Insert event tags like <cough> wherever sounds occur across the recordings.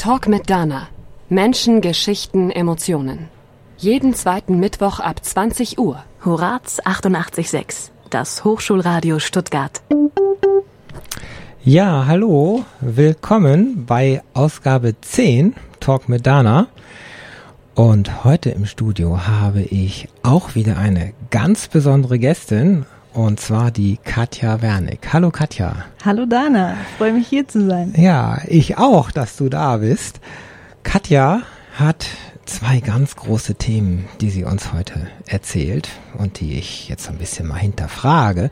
Talk mit Dana. Menschen, Geschichten, Emotionen. Jeden zweiten Mittwoch ab 20 Uhr. Horaz 88.6, das Hochschulradio Stuttgart. Ja, hallo, willkommen bei Ausgabe 10 Talk mit Dana. Und heute im Studio habe ich auch wieder eine ganz besondere Gästin, und zwar die Katja Wernick. Hallo Katja. Hallo Dana, freue mich hier zu sein. Ja, ich auch, dass du da bist. Katja hat zwei ganz große Themen, die sie uns heute erzählt und die ich jetzt ein bisschen mal hinterfrage.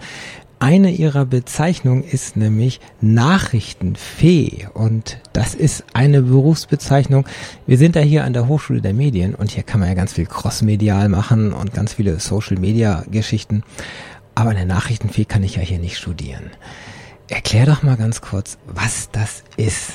Eine ihrer Bezeichnungen ist nämlich Nachrichtenfee und das ist eine Berufsbezeichnung. Wir sind da hier an der Hochschule der Medien und hier kann man ja ganz viel crossmedial machen und ganz viele Social Media Geschichten. Aber eine Nachrichtenfee kann ich ja hier nicht studieren. Erklär doch mal ganz kurz, was das ist.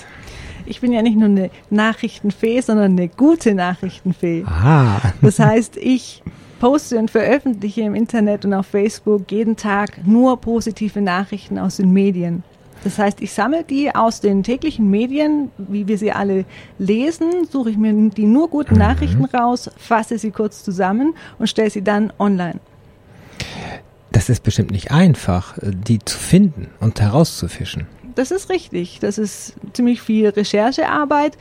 Ich bin ja nicht nur eine Nachrichtenfee, sondern eine gute Nachrichtenfee. Aha. Das heißt, ich poste und veröffentliche im Internet und auf Facebook jeden Tag nur positive Nachrichten aus den Medien. Das heißt, ich sammle die aus den täglichen Medien, wie wir sie alle lesen, suche ich mir die nur guten mhm. Nachrichten raus, fasse sie kurz zusammen und stelle sie dann online. Das ist bestimmt nicht einfach, äh, die zu finden und herauszufischen. Das ist richtig. Das ist ziemlich viel Recherchearbeit,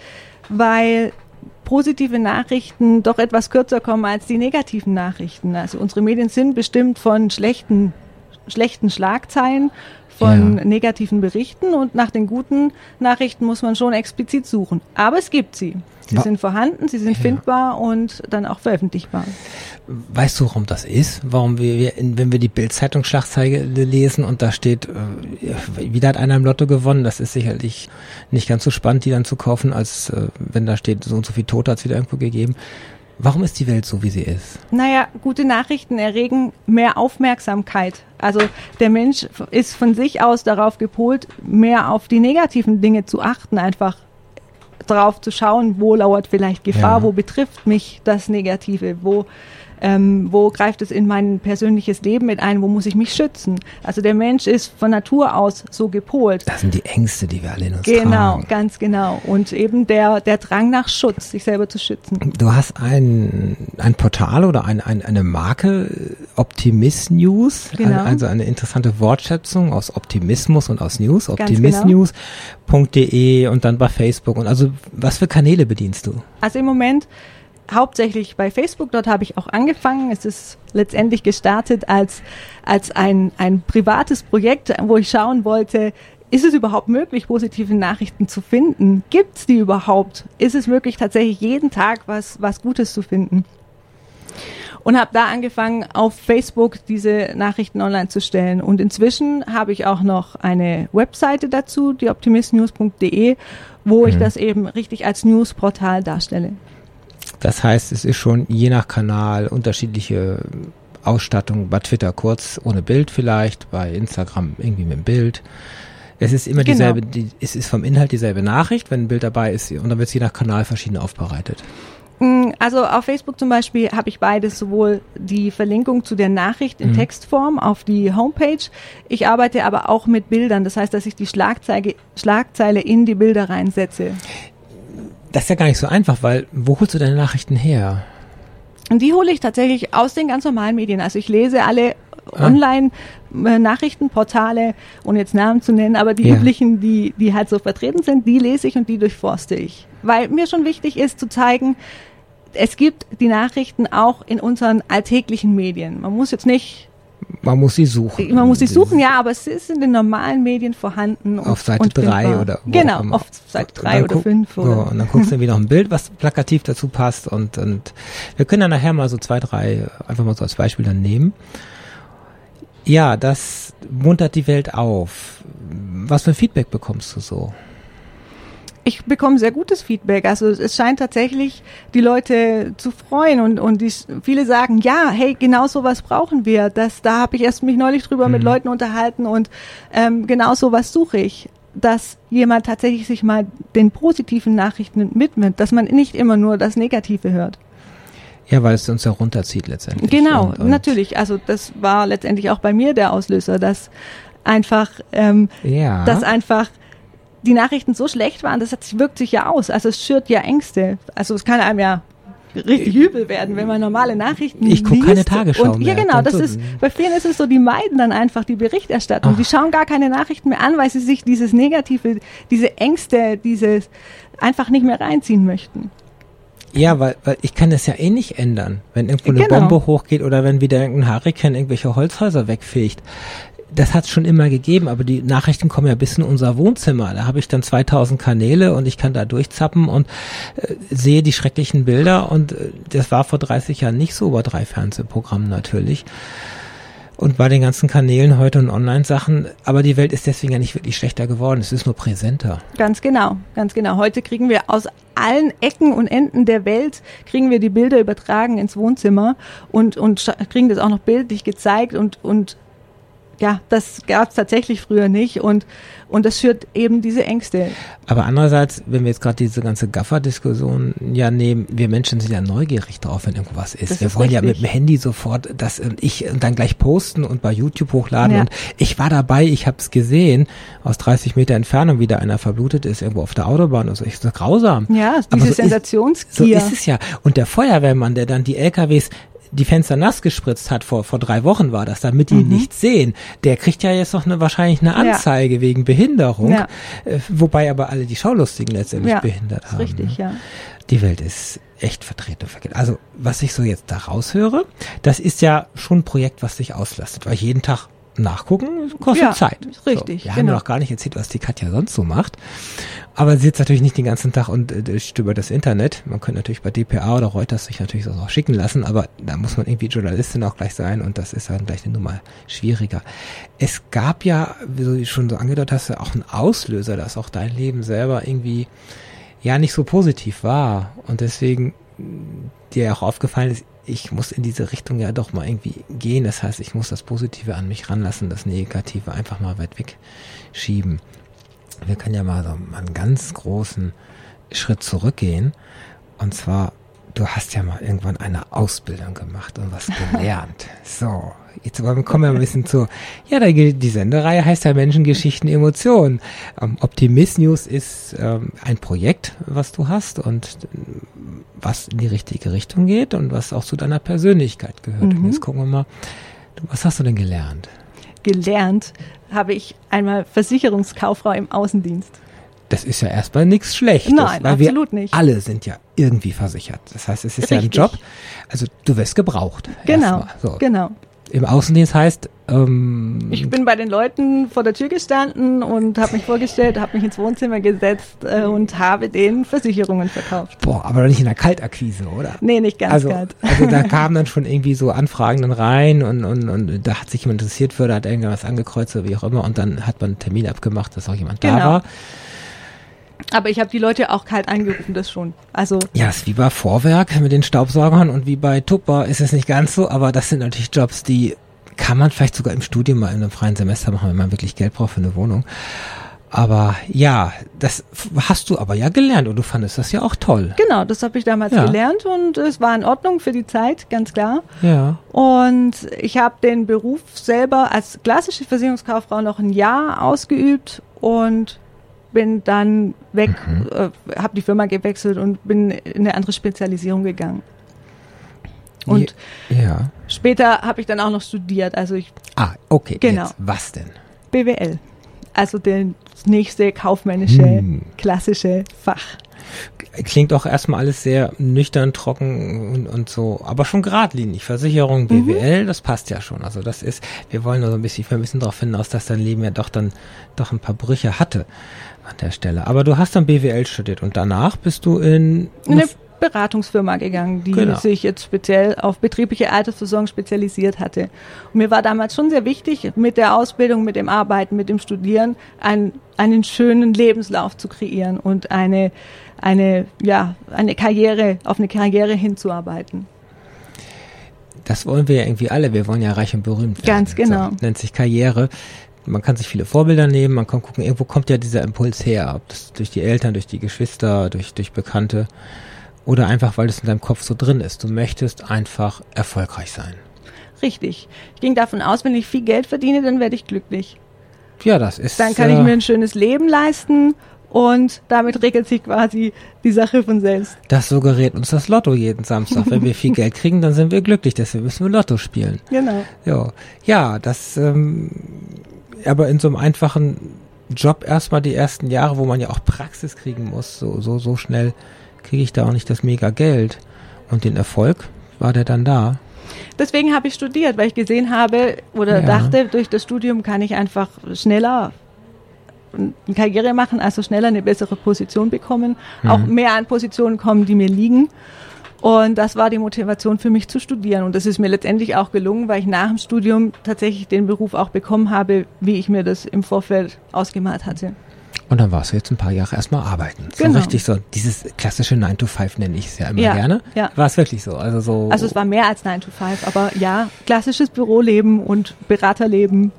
weil positive Nachrichten doch etwas kürzer kommen als die negativen Nachrichten. Also unsere Medien sind bestimmt von schlechten, schlechten Schlagzeilen, von ja. negativen Berichten und nach den guten Nachrichten muss man schon explizit suchen. Aber es gibt sie. Sie Wa sind vorhanden, sie sind ja. findbar und dann auch veröffentlichbar. Weißt du, warum das ist? Warum wir, wenn wir die Bild-Zeitung-Schlagzeile lesen und da steht, äh, wieder hat einer im Lotto gewonnen, das ist sicherlich nicht ganz so spannend, die dann zu kaufen, als äh, wenn da steht, so und so viel Tote hat es wieder irgendwo gegeben. Warum ist die Welt so, wie sie ist? Naja, gute Nachrichten erregen mehr Aufmerksamkeit. Also der Mensch ist von sich aus darauf gepolt, mehr auf die negativen Dinge zu achten, einfach drauf zu schauen, wo lauert vielleicht Gefahr, ja. wo betrifft mich das Negative, wo ähm, wo greift es in mein persönliches Leben mit ein, wo muss ich mich schützen. Also der Mensch ist von Natur aus so gepolt. Das sind die Ängste, die wir alle in uns genau, tragen. Genau, ganz genau. Und eben der, der Drang nach Schutz, sich selber zu schützen. Du hast ein, ein Portal oder ein, ein, eine Marke, Optimist News, genau. also eine interessante Wortschätzung aus Optimismus und aus News, optimistnews.de genau. und dann bei Facebook. Und also was für Kanäle bedienst du? Also im Moment hauptsächlich bei Facebook. Dort habe ich auch angefangen. Es ist letztendlich gestartet als, als ein, ein privates Projekt, wo ich schauen wollte, ist es überhaupt möglich, positive Nachrichten zu finden? Gibt es die überhaupt? Ist es möglich, tatsächlich jeden Tag was, was Gutes zu finden? Und habe da angefangen, auf Facebook diese Nachrichten online zu stellen. Und inzwischen habe ich auch noch eine Webseite dazu, die optimistnews.de, wo mhm. ich das eben richtig als Newsportal darstelle. Das heißt, es ist schon je nach Kanal unterschiedliche Ausstattung. Bei Twitter kurz ohne Bild vielleicht, bei Instagram irgendwie mit dem Bild. Es ist immer genau. dieselbe, die, es ist vom Inhalt dieselbe Nachricht, wenn ein Bild dabei ist und dann wird es je nach Kanal verschieden aufbereitet. Mm, also auf Facebook zum Beispiel habe ich beides, sowohl die Verlinkung zu der Nachricht in mhm. Textform auf die Homepage. Ich arbeite aber auch mit Bildern, das heißt, dass ich die Schlagzeile, Schlagzeile in die Bilder reinsetze. Das ist ja gar nicht so einfach, weil wo holst du deine Nachrichten her? Und die hole ich tatsächlich aus den ganz normalen Medien. Also ich lese alle ah. Online-Nachrichtenportale, ohne jetzt Namen zu nennen, aber die ja. üblichen, die, die halt so vertreten sind, die lese ich und die durchforste ich. Weil mir schon wichtig ist zu zeigen, es gibt die Nachrichten auch in unseren alltäglichen Medien. Man muss jetzt nicht man muss sie suchen. Man muss sie suchen, ja, aber es ist in den normalen Medien vorhanden. Und, auf Seite 3 oder Genau, auf Seite 3 oder 5. So, und dann guckst du wieder ein Bild, was plakativ dazu passt. Und, und wir können dann nachher mal so zwei, drei einfach mal so als Beispiel dann nehmen. Ja, das muntert die Welt auf. Was für ein Feedback bekommst du so? Ich bekomme sehr gutes Feedback. Also es scheint tatsächlich die Leute zu freuen und, und die, viele sagen, ja, hey, genau sowas brauchen wir. Das, da habe ich erst mich neulich drüber mhm. mit Leuten unterhalten und ähm, genau sowas suche ich. Dass jemand tatsächlich sich mal den positiven Nachrichten widmet, dass man nicht immer nur das Negative hört. Ja, weil es uns ja runterzieht letztendlich. Genau, und, und natürlich. Also das war letztendlich auch bei mir der Auslöser, dass einfach, ähm, ja. dass einfach die Nachrichten so schlecht waren, das hat, wirkt sich ja aus. Also es schürt ja Ängste. Also es kann einem ja richtig übel werden, wenn man normale Nachrichten Ich gucke keine Tagesschau und, mehr. Ja, genau. Das ist, bei vielen ist es so, die meiden dann einfach die Berichterstattung. Die schauen gar keine Nachrichten mehr an, weil sie sich dieses Negative, diese Ängste, dieses einfach nicht mehr reinziehen möchten. Ja, weil, weil ich kann das ja eh nicht ändern, wenn irgendwo eine Genau. Bombe hochgeht oder wenn wieder irgendein Hurrikan irgendwelche Holzhäuser wegfegt. Das hat es schon immer gegeben, aber die Nachrichten kommen ja bis in unser Wohnzimmer. Da habe ich dann 2000 Kanäle und ich kann da durchzappen und äh, sehe die schrecklichen Bilder und äh, das war vor 30 Jahren nicht so bei drei Fernsehprogrammen natürlich. Und bei den ganzen Kanälen heute und Online-Sachen, aber die Welt ist deswegen ja nicht wirklich schlechter geworden, es ist nur präsenter. Ganz genau, ganz genau. Heute kriegen wir aus allen Ecken und Enden der Welt kriegen wir die Bilder übertragen ins Wohnzimmer und und kriegen das auch noch bildlich gezeigt und und ja, das gab es tatsächlich früher nicht und und das schürt eben diese Ängste. Aber andererseits, wenn wir jetzt gerade diese ganze Gaffer-Diskussion ja nehmen, wir Menschen sind ja neugierig drauf, wenn irgendwas ist. Das wir ist wollen ja mit richtig. dem Handy sofort das und ich und dann gleich posten und bei YouTube hochladen Ja. und ich war dabei, ich habe es gesehen, aus 30 Meter Entfernung wieder einer verblutet ist irgendwo auf der Autobahn und so. Ich so grausam. Ja, diese so ist- So Sensationsgier. ist es ja. Und der Feuerwehrmann, der dann die LKWs die Fenster nass gespritzt hat, vor, vor drei Wochen war das, damit die nichts sehen, der kriegt ja jetzt noch eine, wahrscheinlich eine Mhm. Ja. Anzeige wegen Behinderung, Ja. äh, wobei aber alle die Schaulustigen letztendlich ja, behindert ist haben. richtig, ne? ja. Die Welt ist echt vertreten. Also, was ich so jetzt da raushöre, das ist ja schon ein Projekt, was sich auslastet, weil jeden Tag nachgucken kostet Ja, Zeit. richtig, So, wir haben genau. noch gar nicht erzählt, was die Katja sonst so macht. Aber sie sitzt natürlich nicht den ganzen Tag und äh, über das Internet. Man könnte natürlich bei dpa oder Reuters sich natürlich das auch schicken lassen, aber da muss man irgendwie Journalistin auch gleich sein und das ist dann gleich eine Nummer schwieriger. Es gab ja, wie du schon so angedeutet hast, auch einen Auslöser, dass auch dein Leben selber irgendwie ja nicht so positiv war und deswegen mh, dir auch aufgefallen ist, ich muss in diese Richtung ja doch mal irgendwie gehen. Das heißt, ich muss das Positive an mich ranlassen, das Negative einfach mal weit wegschieben. Wir können ja mal so einen ganz großen Schritt zurückgehen. Und zwar, du hast ja mal irgendwann eine Ausbildung gemacht und was <laughs> gelernt. so, jetzt kommen wir ein bisschen zu, ja, die, Sendereihe heißt ja Menschengeschichten, Emotionen. Ähm, Optimist News ist ähm, ein Projekt, was du hast und ähm, was in die richtige Richtung geht und was auch zu deiner Persönlichkeit gehört. Und Mhm. jetzt gucken wir mal, was hast du denn gelernt? Gelernt habe ich einmal Versicherungskauffrau im Außendienst. Das ist ja erstmal nichts Schlechtes. Nein, weil absolut wir nicht. Alle sind ja irgendwie versichert. Das heißt, es ist ja ein Richtig. Job. Also du wirst gebraucht. Genau. So. genau. Im Außendienst heißt, ähm, Ich bin bei den Leuten vor der Tür gestanden und habe mich vorgestellt, habe mich ins Wohnzimmer gesetzt äh, und habe denen Versicherungen verkauft. boah, aber nicht in der Kaltakquise, oder? Nee, nicht ganz also, kalt. also da <laughs> kamen dann schon irgendwie so Anfragen dann rein und, und, und da hat sich jemand interessiert für, da hat irgendwas angekreuzt oder wie auch immer und dann hat man einen Termin abgemacht, dass auch jemand da Genau. war. Aber ich habe die Leute auch kalt angerufen, das schon. Also Ja, ist wie bei Vorwerk mit den Staubsaugern und wie bei Tupper ist es nicht ganz so, aber das sind natürlich Jobs, die kann man vielleicht sogar im Studium mal in einem freien Semester machen, wenn man wirklich Geld braucht für eine Wohnung. Aber ja, das hast du aber ja gelernt und du fandest das ja auch toll. genau, das habe ich damals Ja. gelernt und es war in Ordnung für die Zeit, ganz klar. Ja. Und ich habe den Beruf selber als klassische Versicherungskauffrau noch ein Jahr ausgeübt und bin dann weg, Mhm. äh, habe die Firma gewechselt und bin in eine andere Spezialisierung gegangen. Und Ja. später habe ich dann auch noch studiert, also ich Ah, okay. Genau. Jetzt, was denn? BWL, also das nächste kaufmännische, Hm. klassische Fach. Klingt auch erstmal alles sehr nüchtern, trocken und, und so, aber schon geradlinig. Versicherung, BWL, das passt ja schon. Also das ist, wir wollen nur so ein bisschen, wir müssen darauf hinaus, dass dein Leben ja doch dann doch ein paar Brüche hatte an der Stelle. Aber du hast dann BWL studiert und danach bist du in, In eine Beratungsfirma gegangen, die Genau. sich jetzt speziell auf betriebliche Altersversorgung spezialisiert hatte. Und mir war damals schon sehr wichtig, mit der Ausbildung, mit dem Arbeiten, mit dem Studieren, ein, einen schönen Lebenslauf zu kreieren und eine, eine, ja, eine Karriere, auf eine Karriere hinzuarbeiten. das wollen wir ja irgendwie alle. Wir wollen ja reich und berühmt werden. Ganz genau. So, nennt sich Karriere. Man kann sich viele Vorbilder nehmen, man kann gucken, irgendwo kommt ja dieser Impuls her, ob das durch die Eltern, durch die Geschwister, durch, durch Bekannte oder einfach, weil es in deinem Kopf so drin ist. Du möchtest einfach erfolgreich sein. Richtig. Ich ging davon aus, wenn ich viel Geld verdiene, dann werde ich glücklich. Ja, das ist. Dann kann äh, ich mir ein schönes Leben leisten und damit regelt sich quasi die Sache von selbst. Das suggeriert uns das Lotto jeden Samstag. Wenn wir viel <laughs> Geld kriegen, dann sind wir glücklich, deswegen müssen wir Lotto spielen. Genau. Ja, ja das, ähm, aber in so einem einfachen Job erstmal die ersten Jahre, wo man ja auch Praxis kriegen muss, so, so, so schnell kriege ich da auch nicht das mega Geld. Und den Erfolg war der dann da. Deswegen habe ich studiert, weil ich gesehen habe oder Ja. dachte, durch das Studium kann ich einfach schneller eine Karriere machen, also schneller eine bessere Position bekommen, auch mehr an Positionen kommen, die mir liegen. Und das war die Motivation für mich zu studieren. Und das ist mir letztendlich auch gelungen, weil ich nach dem Studium tatsächlich den Beruf auch bekommen habe, wie ich mir das im Vorfeld ausgemalt hatte. Und dann warst du jetzt ein paar Jahre erstmal arbeiten. So Genau. richtig so, dieses klassische 9 to 5 nenne ich es ja immer Ja, gerne. ja. War es wirklich so? Also so. Also es war mehr als 9 to 5, aber ja, klassisches Büroleben und Beraterleben.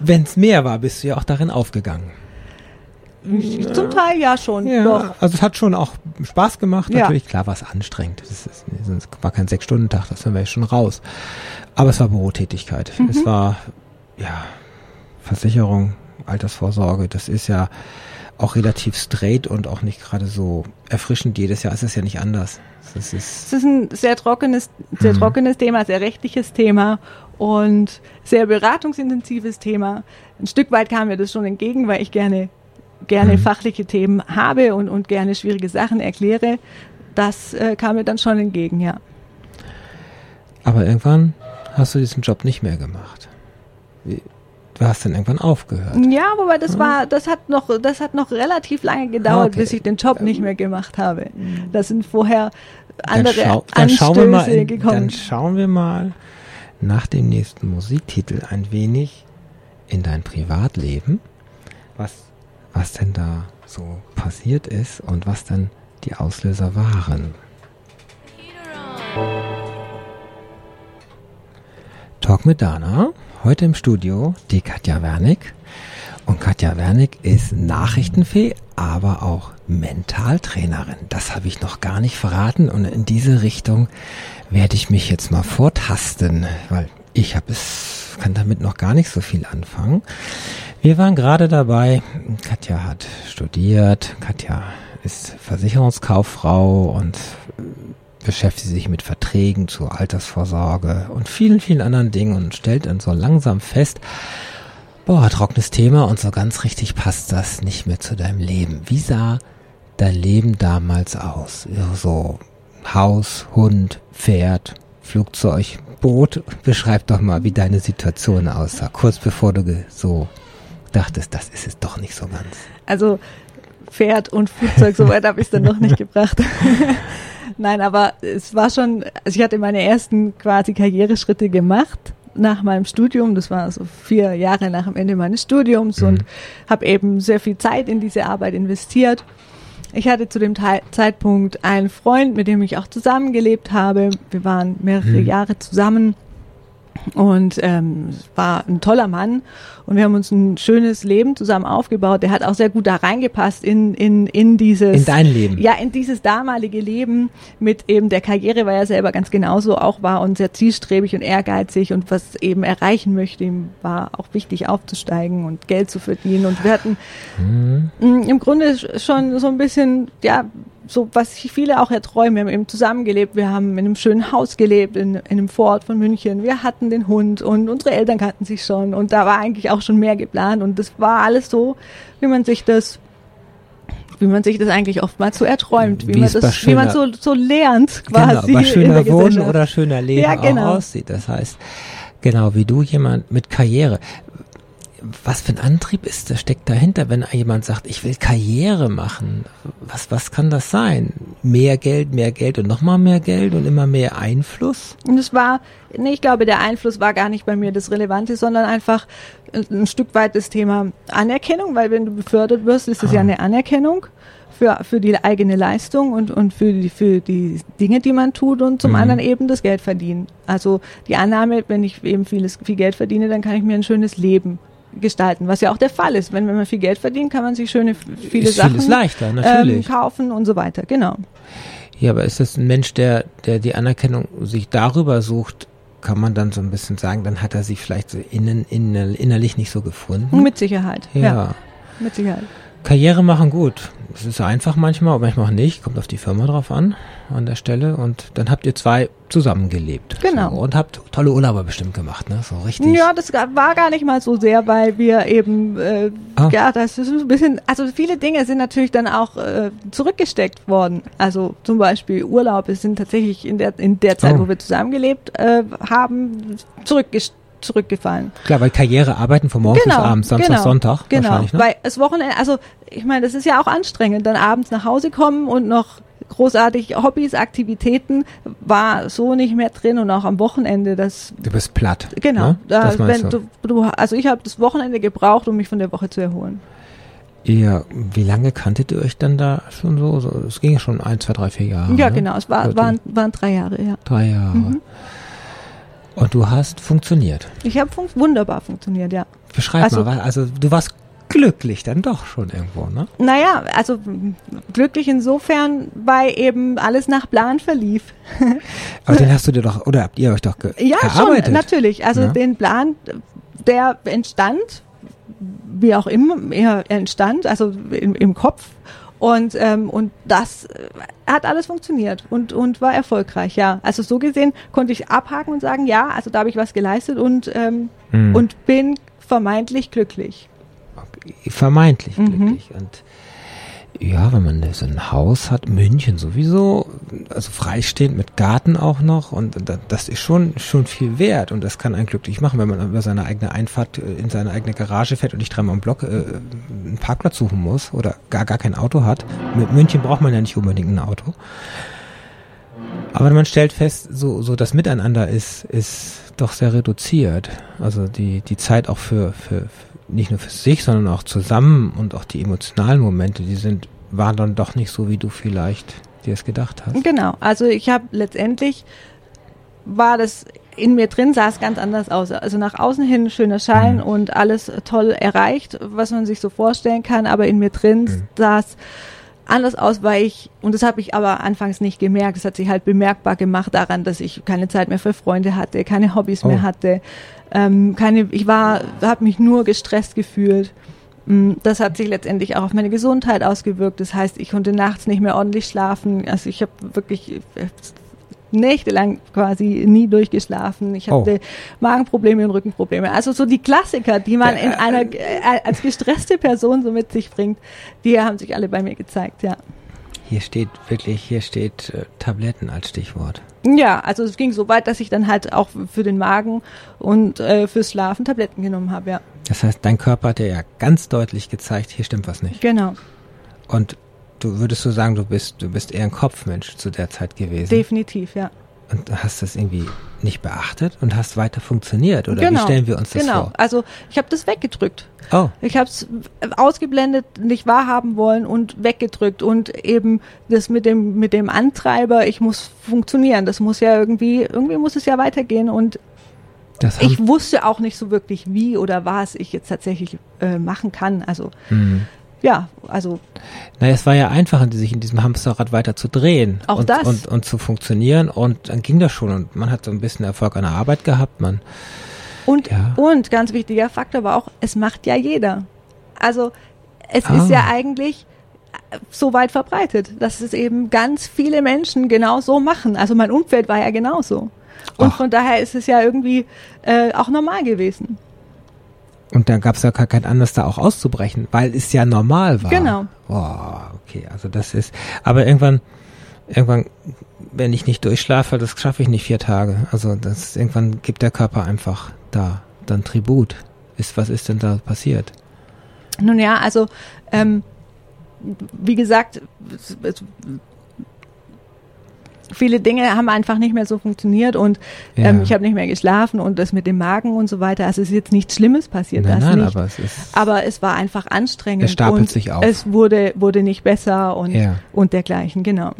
Wenn es mehr war, bist du ja auch darin aufgegangen. Zum Teil ja schon. Ja, Doch. also es hat schon auch Spaß gemacht. Ja. Natürlich, klar war es anstrengend. Das, ist, das war kein Sechs-Stunden-Tag, das sind wir ja schon raus. Aber es war Bürotätigkeit. Mhm. Es war, ja, Versicherung, Altersvorsorge, das ist ja auch relativ straight und auch nicht gerade so erfrischend. Jedes Jahr ist es ja nicht anders. Das ist, Es ist ein sehr trockenes, sehr Mhm. trockenes Thema, sehr rechtliches Thema und sehr beratungsintensives Thema. Ein Stück weit kam mir das schon entgegen, weil ich gerne, gerne Mhm. fachliche Themen habe und, und gerne schwierige Sachen erkläre. Das äh, kam mir dann schon entgegen, ja. aber irgendwann hast du diesen Job nicht mehr gemacht. Wie, du hast dann irgendwann aufgehört. Ja, wobei das war, das hat noch, das hat noch relativ lange gedauert, Okay. bis ich den Job nicht mehr gemacht habe. Da sind vorher Dann, andere schau, dann, Anstöße schauen wir mal in, gekommen. dann schauen wir mal nach dem nächsten Musiktitel ein wenig in dein Privatleben, was, was denn da so passiert ist und was dann die Auslöser waren. Talk mit Dana, heute im Studio die Katja Wernick. Und Katja Wernick ist Nachrichtenfee, aber auch Mentaltrainerin. Das habe ich noch gar nicht verraten und in diese Richtung werde ich mich jetzt mal vortasten, weil ich habe es, kann damit noch gar nicht so viel anfangen. Wir waren gerade dabei, Katja hat studiert, Katja ist Versicherungskauffrau und beschäftigt sich mit Verträgen zur Altersvorsorge und vielen, vielen anderen Dingen und stellt dann so langsam fest, boah, trockenes Thema und so ganz richtig passt das nicht mehr zu deinem Leben. Wie sah dein Leben damals aus? So Haus, Hund, Pferd, Flugzeug, Boot. Beschreib doch mal, wie deine Situation aussah, kurz bevor du so dachtest, das ist es doch nicht so ganz. Also Pferd und Flugzeug, so weit habe ich es dann noch nicht <laughs> gebracht. Nein, aber es war schon, also ich hatte meine ersten quasi Karriereschritte gemacht nach meinem Studium. Das war so vier Jahre nach dem Ende meines Studiums und habe eben sehr viel Zeit in diese Arbeit investiert. Ich hatte zu dem Teil Zeitpunkt einen Freund, mit dem ich auch zusammengelebt habe. Wir waren mehrere Jahre zusammen und ähm, war ein toller Mann und wir haben uns ein schönes Leben zusammen aufgebaut. Der hat auch sehr gut da reingepasst in, in, in dieses In dein Leben. ja, in dieses damalige Leben mit eben der Karriere, weil er selber ganz genauso auch war und sehr zielstrebig und ehrgeizig und was eben erreichen möchte. Ihm war auch wichtig aufzusteigen und Geld zu verdienen. Und wir hatten Mhm. mh, im Grunde sch- schon so ein bisschen, ja, so was sich viele auch erträumen. Wir haben eben zusammengelebt, wir haben in einem schönen Haus gelebt, in, in einem Vorort von München. Wir hatten den Hund und unsere Eltern kannten sich schon und da war eigentlich auch schon mehr geplant und das war alles so, wie man sich das wie man sich das eigentlich oftmals so erträumt, wie, Wie man bei das, wie man so, schöner- so lernt Genau, quasi. bei in schöner Wohnen oder schöner Leben Ja, genau. auch aussieht. Das heißt, genau wie du jemand mit Karriere. Was für ein Antrieb ist, das steckt dahinter, wenn jemand sagt, ich will Karriere machen? Was, was kann das sein? Mehr Geld, mehr Geld und nochmal mehr Geld und immer mehr Einfluss? Und es war, nee, ich glaube, der Einfluss war gar nicht bei mir das Relevante, sondern einfach ein, ein Stück weit das Thema Anerkennung, weil wenn du befördert wirst, ist es ja eine Anerkennung für, für die eigene Leistung und, und für, die, für die Dinge, die man tut und zum Mhm. anderen eben das Geld verdienen. Also die Annahme, wenn ich eben vieles, viel Geld verdiene, dann kann ich mir ein schönes Leben gestalten, was ja auch der Fall ist. Wenn, wenn man viel Geld verdient, kann man sich schöne, viele ist Sachen leichter, ähm, kaufen und so weiter. Genau. Ja, aber ist das ein Mensch, der, der die Anerkennung sich darüber sucht, kann man dann so ein bisschen sagen, dann hat er sich vielleicht so innen, innen, innerlich nicht so gefunden? Mit Sicherheit. ja. Mit Sicherheit. Karriere machen gut. Es ist einfach manchmal, aber manchmal auch nicht. Kommt auf die Firma drauf an, an der Stelle. Und dann habt ihr zwei zusammengelebt. Genau. So, und habt tolle Urlaube bestimmt gemacht, ne? So richtig. Ja, das war gar nicht mal so sehr, weil wir eben, äh, Ah. ja, das ist ein bisschen, also viele Dinge sind natürlich dann auch äh, zurückgesteckt worden. Also zum Beispiel Urlaube sind tatsächlich in der, in der Zeit, Oh. wo wir zusammengelebt äh, haben, zurückgest zurückgefallen. Klar, weil Karriere, arbeiten von morgens bis abends, Samstag, genau, Sonntag Genau, wahrscheinlich, ne? weil das Wochenende, also ich meine, das ist ja auch anstrengend, dann abends nach Hause kommen und noch großartig Hobbys, Aktivitäten war so nicht mehr drin und auch am Wochenende, das Du bist platt. genau, Ne? da, das meinst wenn du. du, also ich habe das Wochenende gebraucht, um mich von der Woche zu erholen. Ja, wie lange kanntet ihr euch dann da schon so? es ging ja schon ein, zwei, drei, vier Jahre. ja, ne? genau, es war, waren, waren drei Jahre, ja. Drei Jahre. Mhm. Und du hast funktioniert. Ich habe fun wunderbar funktioniert, ja. Beschreib Also- mal, also du warst glücklich dann doch schon irgendwo, ne? Naja, also glücklich insofern, weil eben alles nach Plan verlief. Aber den <laughs> hast du dir doch, oder habt ihr euch doch ge Ja, erarbeitet? schon, natürlich. Also Ja. den Plan, der entstand, wie auch immer er entstand, also im, im Kopf. Und, ähm, und das äh, hat alles funktioniert und, und war erfolgreich, ja. Also so gesehen konnte ich abhaken und sagen, ja, also da habe ich was geleistet und, ähm, Hm. und bin vermeintlich glücklich. vermeintlich Mhm. glücklich. Und ja, wenn man so ein Haus hat, München sowieso, also freistehend mit Garten auch noch und da- das ist schon schon viel wert und das kann einen glücklich machen, wenn man über seine eigene Einfahrt äh, in seine eigene Garage fährt und nicht dreimal im Block äh, einen Parkplatz suchen muss oder gar gar kein Auto hat. Mit München braucht man ja nicht unbedingt ein Auto. Aber man stellt fest, so, so das Miteinander ist, ist doch sehr reduziert. Also die, die Zeit auch für, für nicht nur für sich, sondern auch zusammen und auch die emotionalen Momente, die sind, waren dann doch nicht so, wie du vielleicht dir es gedacht hast. Genau, also ich habe letztendlich war das in mir drin sah es ganz anders aus. Also nach außen hin schöner Schein Mhm. und alles toll erreicht, was man sich so vorstellen kann, aber in mir drin Mhm. sah es anders aus, weil ich, und das habe ich aber anfangs nicht gemerkt, es hat sich halt bemerkbar gemacht daran, dass ich keine Zeit mehr für Freunde hatte, keine Hobbys Oh. mehr hatte, ähm, keine, ich war, habe mich nur gestresst gefühlt. Mm, Das hat sich letztendlich auch auf meine Gesundheit ausgewirkt. Das heißt, ich konnte nachts nicht mehr ordentlich schlafen. Also ich habe wirklich äh, nächtelang quasi nie durchgeschlafen. Ich Oh. hatte Magenprobleme und Rückenprobleme. Also so die Klassiker, die man in einer äh, als gestresste Person so mit sich bringt, die haben sich alle bei mir gezeigt, ja. Hier steht wirklich, hier steht äh, Tabletten als Stichwort. Ja, also es ging so weit, dass ich dann halt auch für den Magen und äh, fürs Schlafen Tabletten genommen habe, ja. Das heißt, dein Körper hat dir ja ganz deutlich gezeigt, hier stimmt was nicht. Genau, Und du würdest so sagen, du bist, du bist eher ein Kopfmensch zu der Zeit gewesen. definitiv, ja. Und du hast das irgendwie nicht beachtet und hast weiter funktioniert. Oder wie genau, stellen wir uns das genau. vor? Also ich habe das weggedrückt. Oh, Ich habe es ausgeblendet, nicht wahrhaben wollen und weggedrückt und eben das mit dem mit dem Antreiber, ich muss funktionieren, das muss ja irgendwie irgendwie muss es ja weitergehen und ich wusste auch nicht so wirklich wie oder was ich jetzt tatsächlich äh, machen kann. Also Hm. Ja, also Naja, es war ja einfach, sich in diesem Hamsterrad weiter zu drehen. Auch und, das. Und, und zu funktionieren. Und dann ging das schon. Und man hat so ein bisschen Erfolg an der Arbeit gehabt. Man, und Ja. und ganz wichtiger Faktor war auch, es macht ja jeder. Also es Ah. ist ja eigentlich äh, so weit verbreitet, dass es eben ganz viele Menschen genau so machen. Also mein Umfeld war ja genauso. Und Ach. von daher ist es ja irgendwie äh, auch normal gewesen. Und dann gab es ja gar kein Anlass, da auch auszubrechen, weil es ja normal war. Genau. Oh, okay, also das ist. Aber irgendwann, irgendwann, wenn ich nicht durchschlafe, das schaffe ich nicht vier Tage. Also das irgendwann gibt der Körper einfach da dann Tribut. Ist, was ist denn da passiert? Nun ja, also ähm, wie gesagt, es, es, viele Dinge haben einfach nicht mehr so funktioniert und Ja. ähm, ich habe nicht mehr geschlafen und das mit dem Magen und so weiter. Also es ist jetzt nichts Schlimmes passiert, nein, das nein, nicht. aber es ist. Aber es war einfach anstrengend. Es stapelt und sich auf. Es wurde, wurde nicht besser und, Ja. und dergleichen, genau.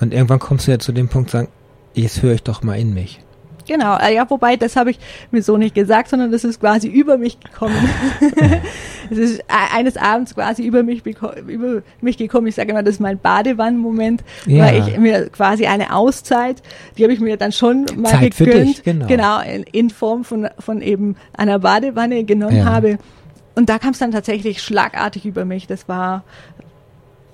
Und irgendwann kommst du ja zu dem Punkt, sagen, jetzt höre ich doch mal in mich. Genau, äh, ja, wobei, das habe ich mir so nicht gesagt, sondern das ist quasi über mich gekommen. <laughs> es ist e- eines Abends quasi über mich, über mich gekommen. Ich sage immer, das ist mein Badewannenmoment, Ja. weil ich mir quasi eine Auszeit, die habe ich mir dann schon mal Zeit gegönnt, dich, genau. in, in Form von, von eben einer Badewanne genommen Ja. habe. und da kam es dann tatsächlich schlagartig über mich. Das war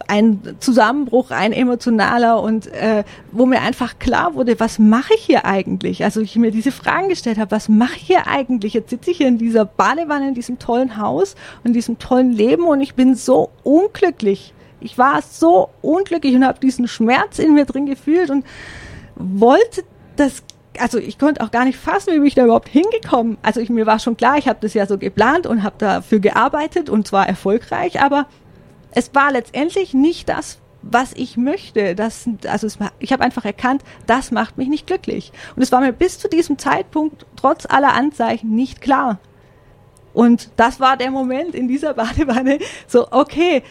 ein Zusammenbruch, ein emotionaler und äh, wo mir einfach klar wurde, was mache ich hier eigentlich? Also ich mir diese Fragen gestellt habe, was mache ich hier eigentlich? Jetzt sitze ich hier in dieser Badewanne, in diesem tollen Haus in diesem tollen Leben und ich bin so unglücklich. Ich war so unglücklich und habe diesen Schmerz in mir drin gefühlt und wollte das also ich konnte auch gar nicht fassen, wie bin ich da überhaupt hingekommen. Also ich, mir war schon klar, ich habe das ja so geplant und habe dafür gearbeitet und zwar erfolgreich, aber es war letztendlich nicht das, was ich möchte. Das, also es, ich habe einfach erkannt, das macht mich nicht glücklich. Und es war mir bis zu diesem Zeitpunkt trotz aller Anzeichen nicht klar. Und das war der Moment in dieser Badewanne, so okay,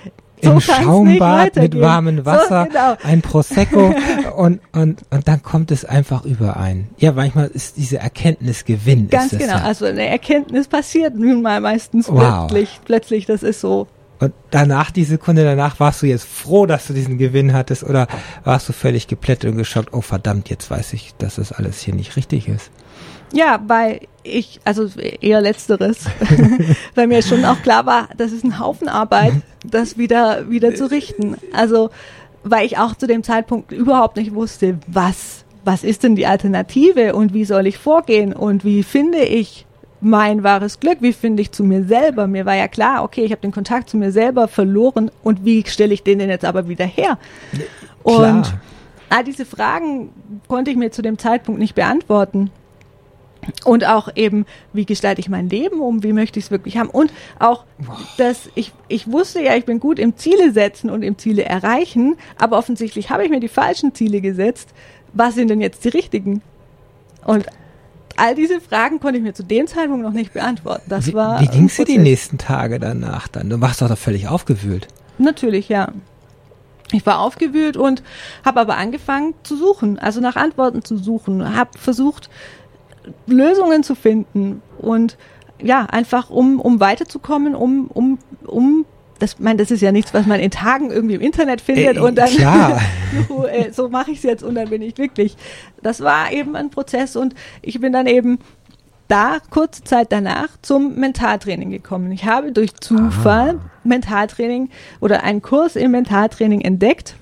so Im Schaumbad mit warmem Wasser, so, genau. ein Prosecco <laughs> und, und, und dann kommt es einfach überein. Ja, manchmal ist diese Erkenntnis Gewinn. Ganz genau, ja. also eine Erkenntnis passiert nun mal meistens wow. plötzlich, plötzlich, das ist so. Und danach, die Sekunde danach, warst du jetzt froh, dass du diesen Gewinn hattest oder warst du völlig geplättet und geschockt, oh verdammt, jetzt weiß ich, dass das alles hier nicht richtig ist? Ja, weil ich, also eher letzteres, <laughs> weil mir schon auch klar war, das ist ein Haufen Arbeit, das wieder, wieder zu richten. Also, weil ich auch zu dem Zeitpunkt überhaupt nicht wusste, was, was ist denn die Alternative und wie soll ich vorgehen und wie finde ich mein wahres Glück? Wie finde ich zu mir selber? Mir war ja klar, okay, ich habe den Kontakt zu mir selber verloren und wie stelle ich den denn jetzt aber wieder her? Klar. Und all diese Fragen konnte ich mir zu dem Zeitpunkt nicht beantworten. Und auch eben, wie gestalte ich mein Leben um, wie möchte ich es wirklich haben. Und auch, dass ich, ich wusste ja, ich bin gut im Ziele setzen und im Ziele erreichen, aber offensichtlich habe ich mir die falschen Ziele gesetzt. Was sind denn jetzt die richtigen? Und all diese Fragen konnte ich mir zu dem Zeitpunkt noch nicht beantworten. Das wie, war. Wie ging es dir die nächsten Tage danach dann? Du warst doch da völlig aufgewühlt. Natürlich, ja. Ich war aufgewühlt und habe aber angefangen zu suchen, also nach Antworten zu suchen, habe versucht Lösungen zu finden und ja einfach um um weiterzukommen, um um um das, mein, das ist ja nichts, was man in Tagen irgendwie im Internet findet äh, und dann so, <laughs> äh, so mache ich es jetzt und dann bin ich glücklich. Das war eben ein Prozess und ich bin dann eben da kurze Zeit danach zum Mentaltraining gekommen. Ich habe durch Zufall ah. Mentaltraining oder einen Kurs im Mentaltraining entdeckt.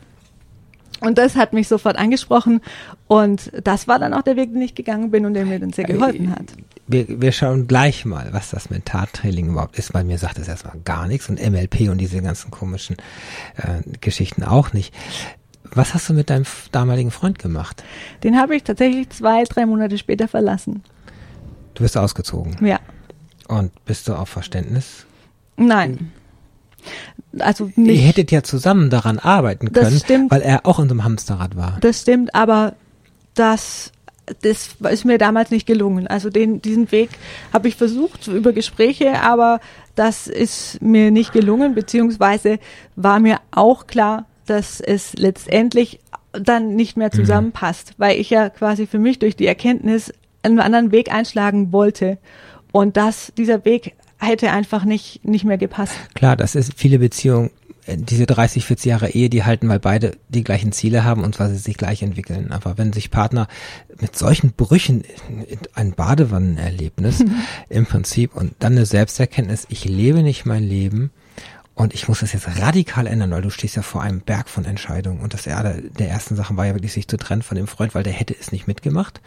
Und das hat mich sofort angesprochen. Und das war dann auch der Weg, den ich gegangen bin und der mir dann sehr geholfen hat wir, wir schauen gleich mal, was das Mentaltraining überhaupt ist, weil mir sagt es erstmal gar nichts und MLP und diese ganzen komischen äh, Geschichten auch nicht. Was hast du mit deinem damaligen Freund gemacht? Den habe ich tatsächlich zwei, drei Monate später verlassen. Du bist ausgezogen? Ja. Und bist du auf Verständnis? Nein. Also nicht. Ihr hättet ja zusammen daran arbeiten können, weil er auch in so einem Hamsterrad war. Das stimmt, aber das das ist mir damals nicht gelungen. Also den, diesen Weg habe ich versucht über Gespräche, aber das ist mir nicht gelungen, beziehungsweise war mir auch klar, dass es letztendlich dann nicht mehr mhm. zusammenpasst, mhm. weil ich ja quasi für mich durch die Erkenntnis einen anderen Weg einschlagen wollte. Und das, dieser Weg hätte einfach nicht, nicht mehr gepasst. Klar, das ist viele Beziehungen diese 30, 40 Jahre Ehe, die halten, weil beide die gleichen Ziele haben und zwar sie sich gleich entwickeln. Aber wenn sich Partner mit solchen Brüchen, ein Badewannenerlebnis <laughs> im Prinzip und dann eine Selbsterkenntnis, ich lebe nicht mein Leben, und ich muss das jetzt radikal ändern, weil du stehst ja vor einem Berg von Entscheidungen. Und das der, der ersten Sachen war ja wirklich, sich zu trennen von dem Freund, weil der hätte es nicht mitgemacht,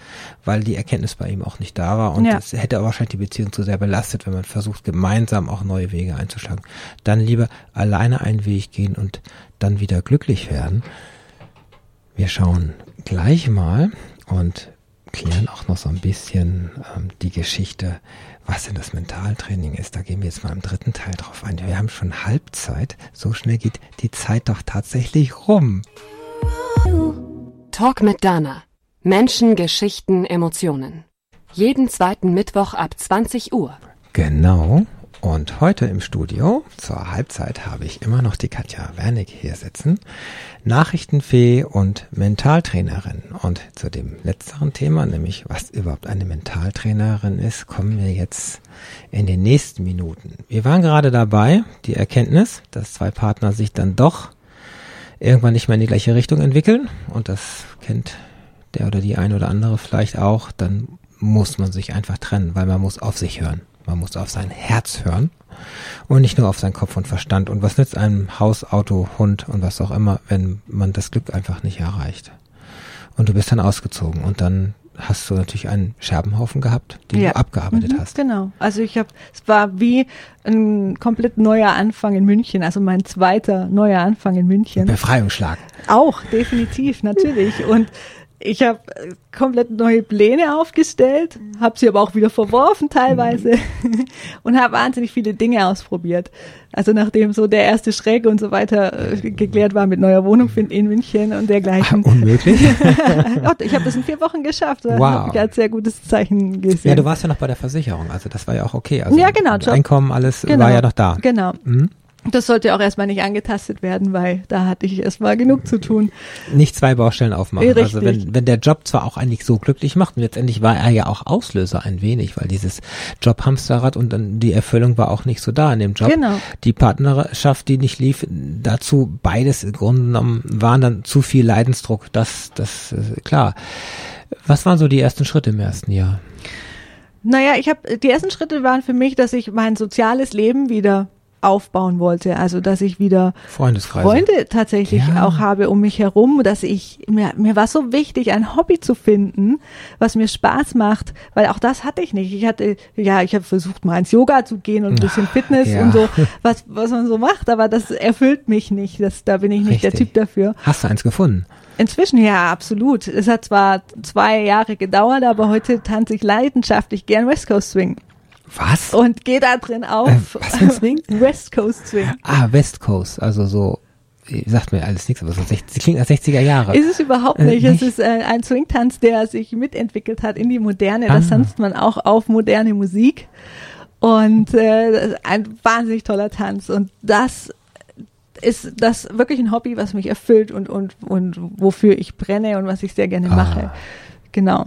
weil die Erkenntnis bei ihm auch nicht da war. Und ja. das hätte aber wahrscheinlich die Beziehung zu sehr belastet, wenn man versucht, gemeinsam auch neue Wege einzuschlagen. Dann lieber alleine einen Weg gehen und dann wieder glücklich werden. Wir schauen gleich mal und klären auch noch so ein bisschen ähm, die Geschichte was denn das Mentaltraining ist, da gehen wir jetzt mal im dritten Teil drauf ein. Wir haben schon Halbzeit. So schnell geht die Zeit doch tatsächlich rum. Talk mit Dana. Menschen, Geschichten, Emotionen. Jeden zweiten Mittwoch ab 20 Uhr. Genau. Und heute im Studio zur Halbzeit habe ich immer noch die Katja Wernig hier sitzen, Nachrichtenfee und Mentaltrainerin. Und zu dem letzteren Thema, nämlich was überhaupt eine Mentaltrainerin ist, kommen wir jetzt in den nächsten Minuten. Wir waren gerade dabei, die Erkenntnis, dass zwei Partner sich dann doch irgendwann nicht mehr in die gleiche Richtung entwickeln. Und das kennt der oder die eine oder andere vielleicht auch. Dann muss man sich einfach trennen, weil man muss auf sich hören. Man muss auf sein Herz hören und nicht nur auf seinen Kopf und Verstand. Und was nützt einem Haus, Auto, Hund und was auch immer, wenn man das Glück einfach nicht erreicht? Und du bist dann ausgezogen und dann hast du natürlich einen Scherbenhaufen gehabt, den Ja. du abgearbeitet Mhm, hast. Genau. Also ich habe, es war wie ein komplett neuer Anfang in München, also mein zweiter neuer Anfang in München. Befreiungsschlag. Auch, definitiv, natürlich. Und ich habe komplett neue Pläne aufgestellt, habe sie aber auch wieder verworfen teilweise <laughs> und habe wahnsinnig viele Dinge ausprobiert. Also nachdem so der erste Schreck und so weiter äh, geklärt war mit neuer Wohnung in, in München und dergleichen. Unmöglich. <laughs> Gott, ich habe das in vier Wochen geschafft. Das Wow. habe ich als sehr gutes Zeichen gesehen. ja, du warst ja noch bei der Versicherung, also das war ja auch okay. Also Ja, genau, Job. Einkommen, alles Genau. war ja noch da. Genau. Mhm. Das sollte auch erstmal nicht angetastet werden, weil da hatte ich erstmal genug zu tun. Nicht zwei Baustellen aufmachen. Richtig. Also wenn, wenn der Job zwar auch eigentlich so glücklich macht, und letztendlich war er ja auch Auslöser ein wenig, weil dieses Jobhamsterrad und dann die Erfüllung war auch nicht so da in dem Job. Genau. Die Partnerschaft, die nicht lief, dazu beides im Grunde genommen waren dann zu viel Leidensdruck. Das, das, äh, klar. Was waren so die ersten Schritte im ersten Jahr? Naja, ich habe die ersten Schritte waren für mich, dass ich mein soziales Leben wieder aufbauen wollte. Also dass ich wieder. Freunde tatsächlich Ja. auch habe um mich herum, dass ich mir, mir war so wichtig, ein Hobby zu finden, was mir Spaß macht, weil auch das hatte ich nicht. Ich hatte, ja, ich habe versucht mal ins Yoga zu gehen und ein bisschen Fitness ja. und so, was, was man so macht, aber das erfüllt mich nicht. Das, da bin ich nicht der Richtig. Typ dafür. Hast du eins gefunden? Inzwischen ja, absolut. Es hat zwar zwei Jahre gedauert, aber heute tanze ich leidenschaftlich gern West Coast Swing Was? und gehe da drin auf. Äh, was für ein Swing? West Coast Swing. Ah, West Coast, also so, äh, sagt mir alles nichts, aber so 60, klingt nach 60er Jahre. Ist es überhaupt Äh, nicht. nicht? Es ist äh, ein Swing-Tanz, der sich mitentwickelt hat in die Moderne. Das Ah. tanzt man auch auf moderne Musik. Und äh, ein wahnsinnig toller Tanz. Und das ist das wirklich ein Hobby, was mich erfüllt und, und, und wofür ich brenne und was ich sehr gerne Ah. mache. Genau.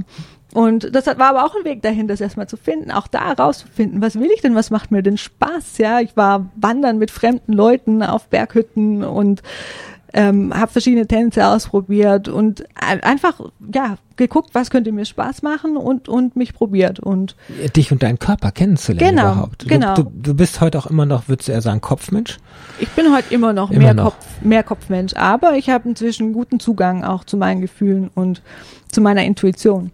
Und das war aber auch ein Weg dahin, das erstmal zu finden, auch da rauszufinden, was will ich denn, was macht mir denn Spaß, ja. Ich war wandern mit fremden Leuten auf Berghütten und ähm, habe verschiedene Tänze ausprobiert und ein- einfach, ja, geguckt, was könnte mir Spaß machen und, und mich probiert und Dich und deinen Körper kennenzulernen Genau, überhaupt. genau. Du, du, du bist heute auch immer noch, würdest du eher sagen, Kopfmensch? Ich bin heute immer noch Immer mehr noch. Kopf, mehr Kopfmensch, aber ich habe inzwischen guten Zugang auch zu meinen Gefühlen und zu meiner Intuition.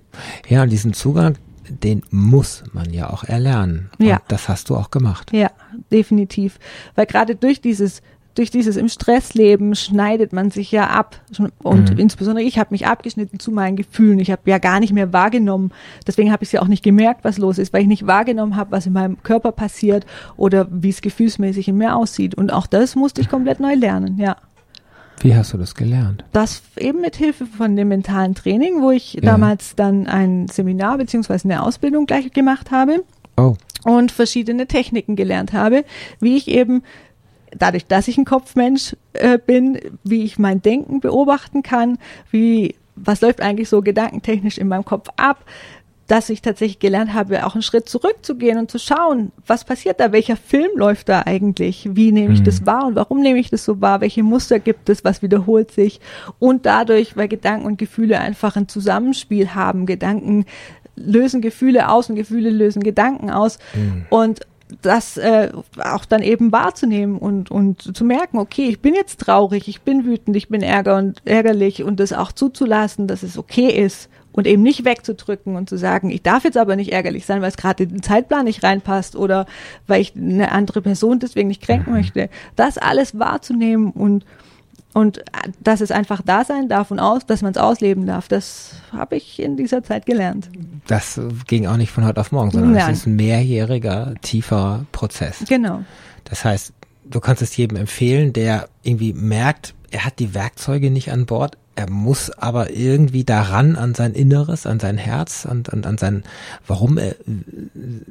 Ja, und diesen Zugang, den muss man ja auch erlernen. Und Ja. das hast du auch gemacht. Ja, definitiv. Weil gerade durch dieses durch dieses im Stressleben schneidet man sich ja ab. Und Mhm. insbesondere ich habe mich abgeschnitten zu meinen Gefühlen. Ich habe ja gar nicht mehr wahrgenommen. Deswegen habe ich es ja auch nicht gemerkt, was los ist, weil ich nicht wahrgenommen habe, was in meinem Körper passiert oder wie es gefühlsmäßig in mir aussieht. Und auch das musste ich komplett neu lernen, ja. Wie hast du das gelernt? Das eben mit Hilfe von dem mentalen Training, wo ich Ja. damals dann ein Seminar beziehungsweise eine Ausbildung gleich gemacht habe Oh, und verschiedene Techniken gelernt habe, wie ich eben dadurch, dass ich ein Kopfmensch äh, bin, wie ich mein Denken beobachten kann, wie was läuft eigentlich so gedankentechnisch in meinem Kopf ab, dass ich tatsächlich gelernt habe, auch einen Schritt zurückzugehen und zu schauen, was passiert da, welcher Film läuft da eigentlich, wie nehme ich Mhm. das wahr und warum nehme ich das so wahr, welche Muster gibt es, was wiederholt sich und dadurch, weil Gedanken und Gefühle einfach ein Zusammenspiel haben, Gedanken lösen Gefühle aus und Gefühle lösen Gedanken aus und das äh, auch dann eben wahrzunehmen und, und zu merken, okay, ich bin jetzt traurig, ich bin wütend, ich bin ärger und ärgerlich und das auch zuzulassen, dass es okay ist und eben nicht wegzudrücken und zu sagen, ich darf jetzt aber nicht ärgerlich sein, weil es gerade in den Zeitplan nicht reinpasst oder weil ich eine andere Person deswegen nicht kränken möchte. Das alles wahrzunehmen und und äh, dass es einfach da sein darf und aus, dass man es ausleben darf, das habe ich in dieser Zeit gelernt. das ging auch nicht von heute auf morgen, sondern Nein. es ist ein mehrjähriger, tieferer Prozess. Genau. Das heißt, du kannst es jedem empfehlen, der irgendwie merkt, er hat die Werkzeuge nicht an Bord, er muss aber irgendwie daran an sein Inneres, an sein Herz und, und an sein, warum er äh,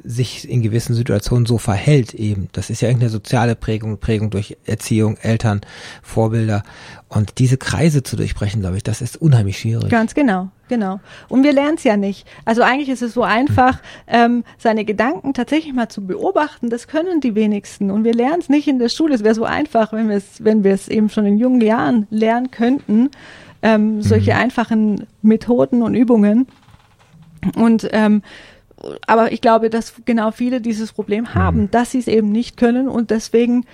sich in gewissen Situationen so verhält eben. Das ist ja irgendeine soziale Prägung, Prägung durch Erziehung, Eltern, Vorbilder. Und diese Kreise zu durchbrechen, glaube ich, das ist unheimlich schwierig. Ganz genau, genau. Und wir lernen es ja nicht. Also eigentlich ist es so einfach, ähm, seine Gedanken tatsächlich mal zu beobachten. Das können die wenigsten. Und wir lernen es nicht in der Schule. Es wäre so einfach, wenn wir es, wenn wir es eben schon in jungen Jahren lernen könnten. Ähm, solche einfachen Methoden und Übungen. Und ähm, aber ich glaube, dass genau viele dieses Problem haben, mhm. dass sie es eben nicht können und deswegen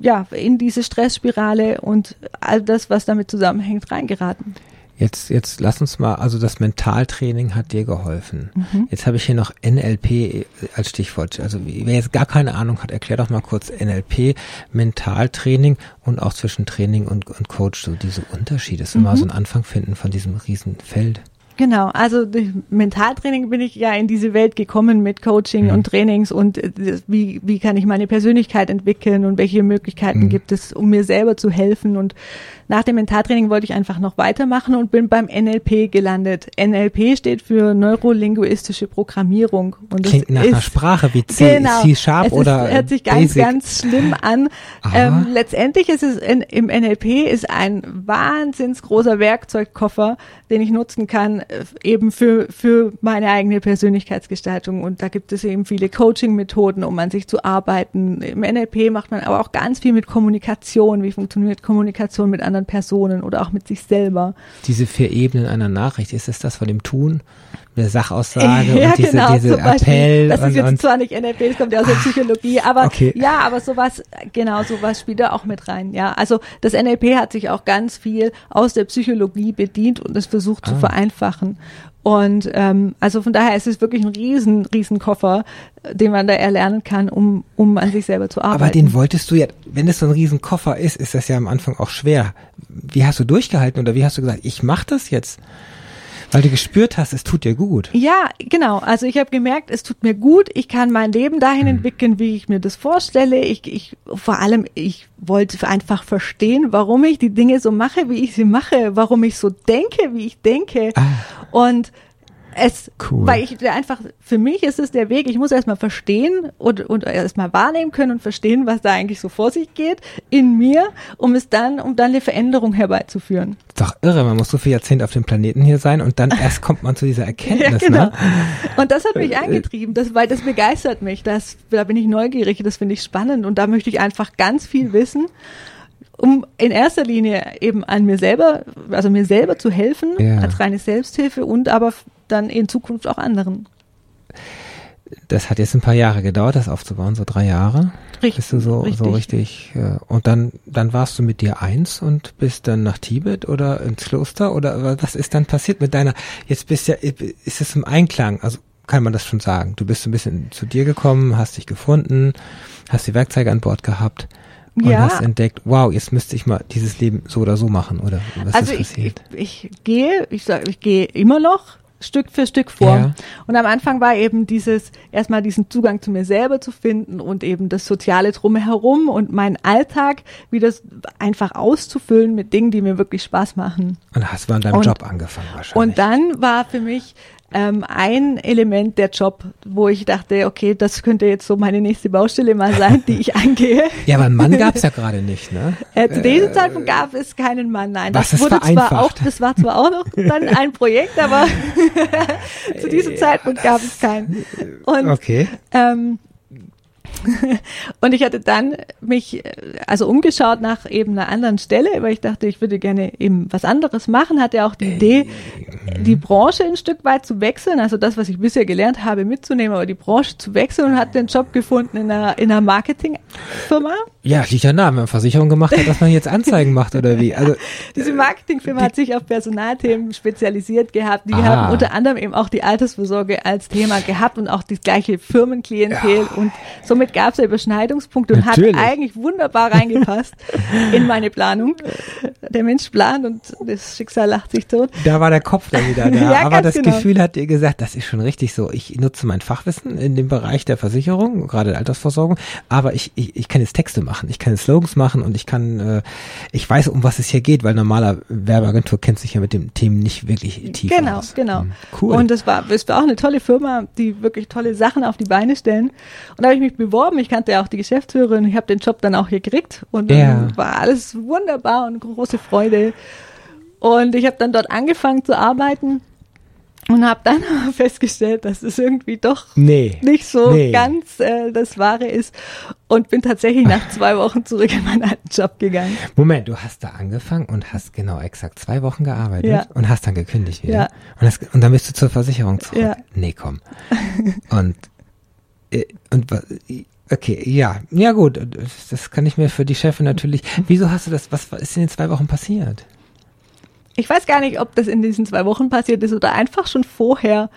ja in diese Stressspirale und all das, was damit zusammenhängt, reingeraten. Jetzt, jetzt lass uns mal, also das Mentaltraining hat dir geholfen. Mhm. Jetzt habe ich hier noch NLP als Stichwort. Also wer jetzt gar keine Ahnung hat, erklär doch mal kurz NLP, Mentaltraining und auch zwischen Training und, und Coach, so diese Unterschiede, dass wir mhm. mal so einen Anfang finden von diesem Riesenfeld. Genau, also durch Mentaltraining bin ich ja in diese Welt gekommen mit Coaching mhm. und Trainings und äh, wie, wie kann ich meine Persönlichkeit entwickeln und welche Möglichkeiten mhm. gibt es, um mir selber zu helfen und nach dem Mentaltraining wollte ich einfach noch weitermachen und bin beim NLP gelandet. NLP steht für neurolinguistische Programmierung. Und Klingt nach ist, einer Sprache wie C, genau, C Sharp oder ist, hört sich ganz, Basic. ganz schlimm an. Ähm, letztendlich ist es in, im NLP ist ein wahnsinns großer Werkzeugkoffer, den ich nutzen kann, äh, eben für, für meine eigene Persönlichkeitsgestaltung. Und da gibt es eben viele Coaching-Methoden, um an sich zu arbeiten. Im NLP macht man aber auch ganz viel mit Kommunikation. Wie funktioniert Kommunikation mit anderen Personen oder auch mit sich selber. Diese vier Ebenen einer Nachricht, ist es das von dem Tun, der Sachaussage <laughs> ja, und diese, genau, diese Appell? Das ist jetzt und, zwar nicht NLP, das kommt ja aus der Psychologie, aber okay. ja, aber sowas, genau, sowas spielt da auch mit rein. Ja, also das NLP hat sich auch ganz viel aus der Psychologie bedient und es versucht ah. zu vereinfachen. Und ähm, also von daher ist es wirklich ein riesen, riesen Koffer, den man da erlernen kann, um, um an sich selber zu arbeiten. Aber den wolltest du ja, wenn es so ein riesen Koffer ist, ist das ja am Anfang auch schwer. Wie hast du durchgehalten oder wie hast du gesagt, ich mach das jetzt? Weil du gespürt hast, es tut dir gut. Ja, genau. Also ich habe gemerkt, es tut mir gut. Ich kann mein Leben dahin hm. entwickeln, wie ich mir das vorstelle. Ich, ich, vor allem, ich wollte einfach verstehen, warum ich die Dinge so mache, wie ich sie mache, warum ich so denke, wie ich denke. Ah. Und es, cool. weil ich einfach, für mich ist es der Weg, ich muss erstmal verstehen und, und erstmal wahrnehmen können und verstehen, was da eigentlich so vor sich geht in mir, um es dann, um dann eine Veränderung herbeizuführen. doch irre, man muss so viele Jahrzehnte auf dem Planeten hier sein und dann <laughs> erst kommt man zu dieser Erkenntnis. ja, genau. Ne? Und das hat mich äh, äh. angetrieben, das, weil das begeistert mich, das, da bin ich neugierig, das finde ich spannend und da möchte ich einfach ganz viel wissen um in erster Linie eben an mir selber, also mir selber zu helfen, ja. als reine Selbsthilfe und aber dann in Zukunft auch anderen. Das hat jetzt ein paar Jahre gedauert, das aufzubauen, so drei Jahre. Richtig. Bist du so richtig. So richtig äh, und dann, dann warst du mit dir eins und bist dann nach Tibet oder ins Kloster oder was ist dann passiert mit deiner, jetzt bist ja, ist es im Einklang, also kann man das schon sagen. Du bist ein bisschen zu dir gekommen, hast dich gefunden, hast die Werkzeuge an Bord gehabt und ja. hast entdeckt, wow, jetzt müsste ich mal dieses Leben so oder so machen oder was also ist passiert? Ich, ich, ich gehe, ich sage, ich gehe immer noch Stück für Stück vor. Ja. Und am Anfang war eben dieses, erstmal diesen Zugang zu mir selber zu finden und eben das Soziale drumherum und meinen Alltag wieder einfach auszufüllen mit Dingen, die mir wirklich Spaß machen. Und hast du an deinem und, Job angefangen wahrscheinlich. Und dann war für mich ähm, ein Element der Job, wo ich dachte, okay, das könnte jetzt so meine nächste Baustelle mal sein, die ich angehe. <laughs> ja, aber einen Mann <laughs> gab es ja gerade nicht, ne? Äh, zu diesem äh, Zeitpunkt gab es keinen Mann, nein. Das wurde zwar auch, das war zwar auch noch <laughs> dann ein Projekt, aber zu diesem Zeitpunkt gab es keinen. Und, okay. Ähm, <laughs> und ich hatte dann mich äh, also umgeschaut nach eben einer anderen Stelle, weil ich dachte, ich würde gerne eben was anderes machen. Hatte auch die Idee, die Branche ein Stück weit zu wechseln, also das, was ich bisher gelernt habe, mitzunehmen, aber die Branche zu wechseln und hatte den Job gefunden in einer, in einer Marketingfirma. Ja, liegt ja nah, wenn man Versicherung gemacht hat, dass man jetzt Anzeigen macht oder wie. Also <laughs> diese Marketingfirma die, hat sich auf Personalthemen spezialisiert gehabt. Die ah. haben unter anderem eben auch die Altersvorsorge als Thema gehabt und auch das gleiche Firmenklientel ja. und somit gab es ja Überschneidungspunkte und Natürlich. hat eigentlich wunderbar reingepasst in meine Planung. Der Mensch plant und das Schicksal lacht sich tot. Da war der Kopf dann wieder da. <laughs> ja, Aber das genau. Gefühl hat dir gesagt, das ist schon richtig so. Ich nutze mein Fachwissen in dem Bereich der Versicherung, gerade der Altersversorgung, aber ich, ich, ich kann jetzt Texte machen, ich kann jetzt Slogans machen und ich kann, äh, ich weiß, um was es hier geht, weil normaler Werbeagentur kennt sich ja mit dem Themen nicht wirklich tief Genau, aus. genau. Mhm. Cool. Und es war, es war auch eine tolle Firma, die wirklich tolle Sachen auf die Beine stellen. Und da habe ich mich beworben beworben. Ich kannte ja auch die Geschäftsführerin. Ich habe den Job dann auch gekriegt und ja. war alles wunderbar und große Freude. Und ich habe dann dort angefangen zu arbeiten und habe dann <laughs> festgestellt, dass es irgendwie doch nee, nicht so nee. ganz äh, das Wahre ist und bin tatsächlich nach zwei <laughs> Wochen zurück in meinen alten Job gegangen. Moment, du hast da angefangen und hast genau exakt zwei Wochen gearbeitet Ja. und hast dann gekündigt wieder. Ja. Und, hast, und dann bist du zur Versicherung zurück. Ja. Nee, komm. und, und wa- okay, ja, ja gut, das, das kann ich mir für die Chefin natürlich. Wieso hast du das, was ist in den zwei Wochen passiert? Ich weiß gar nicht, ob das in diesen zwei Wochen passiert ist oder einfach schon vorher,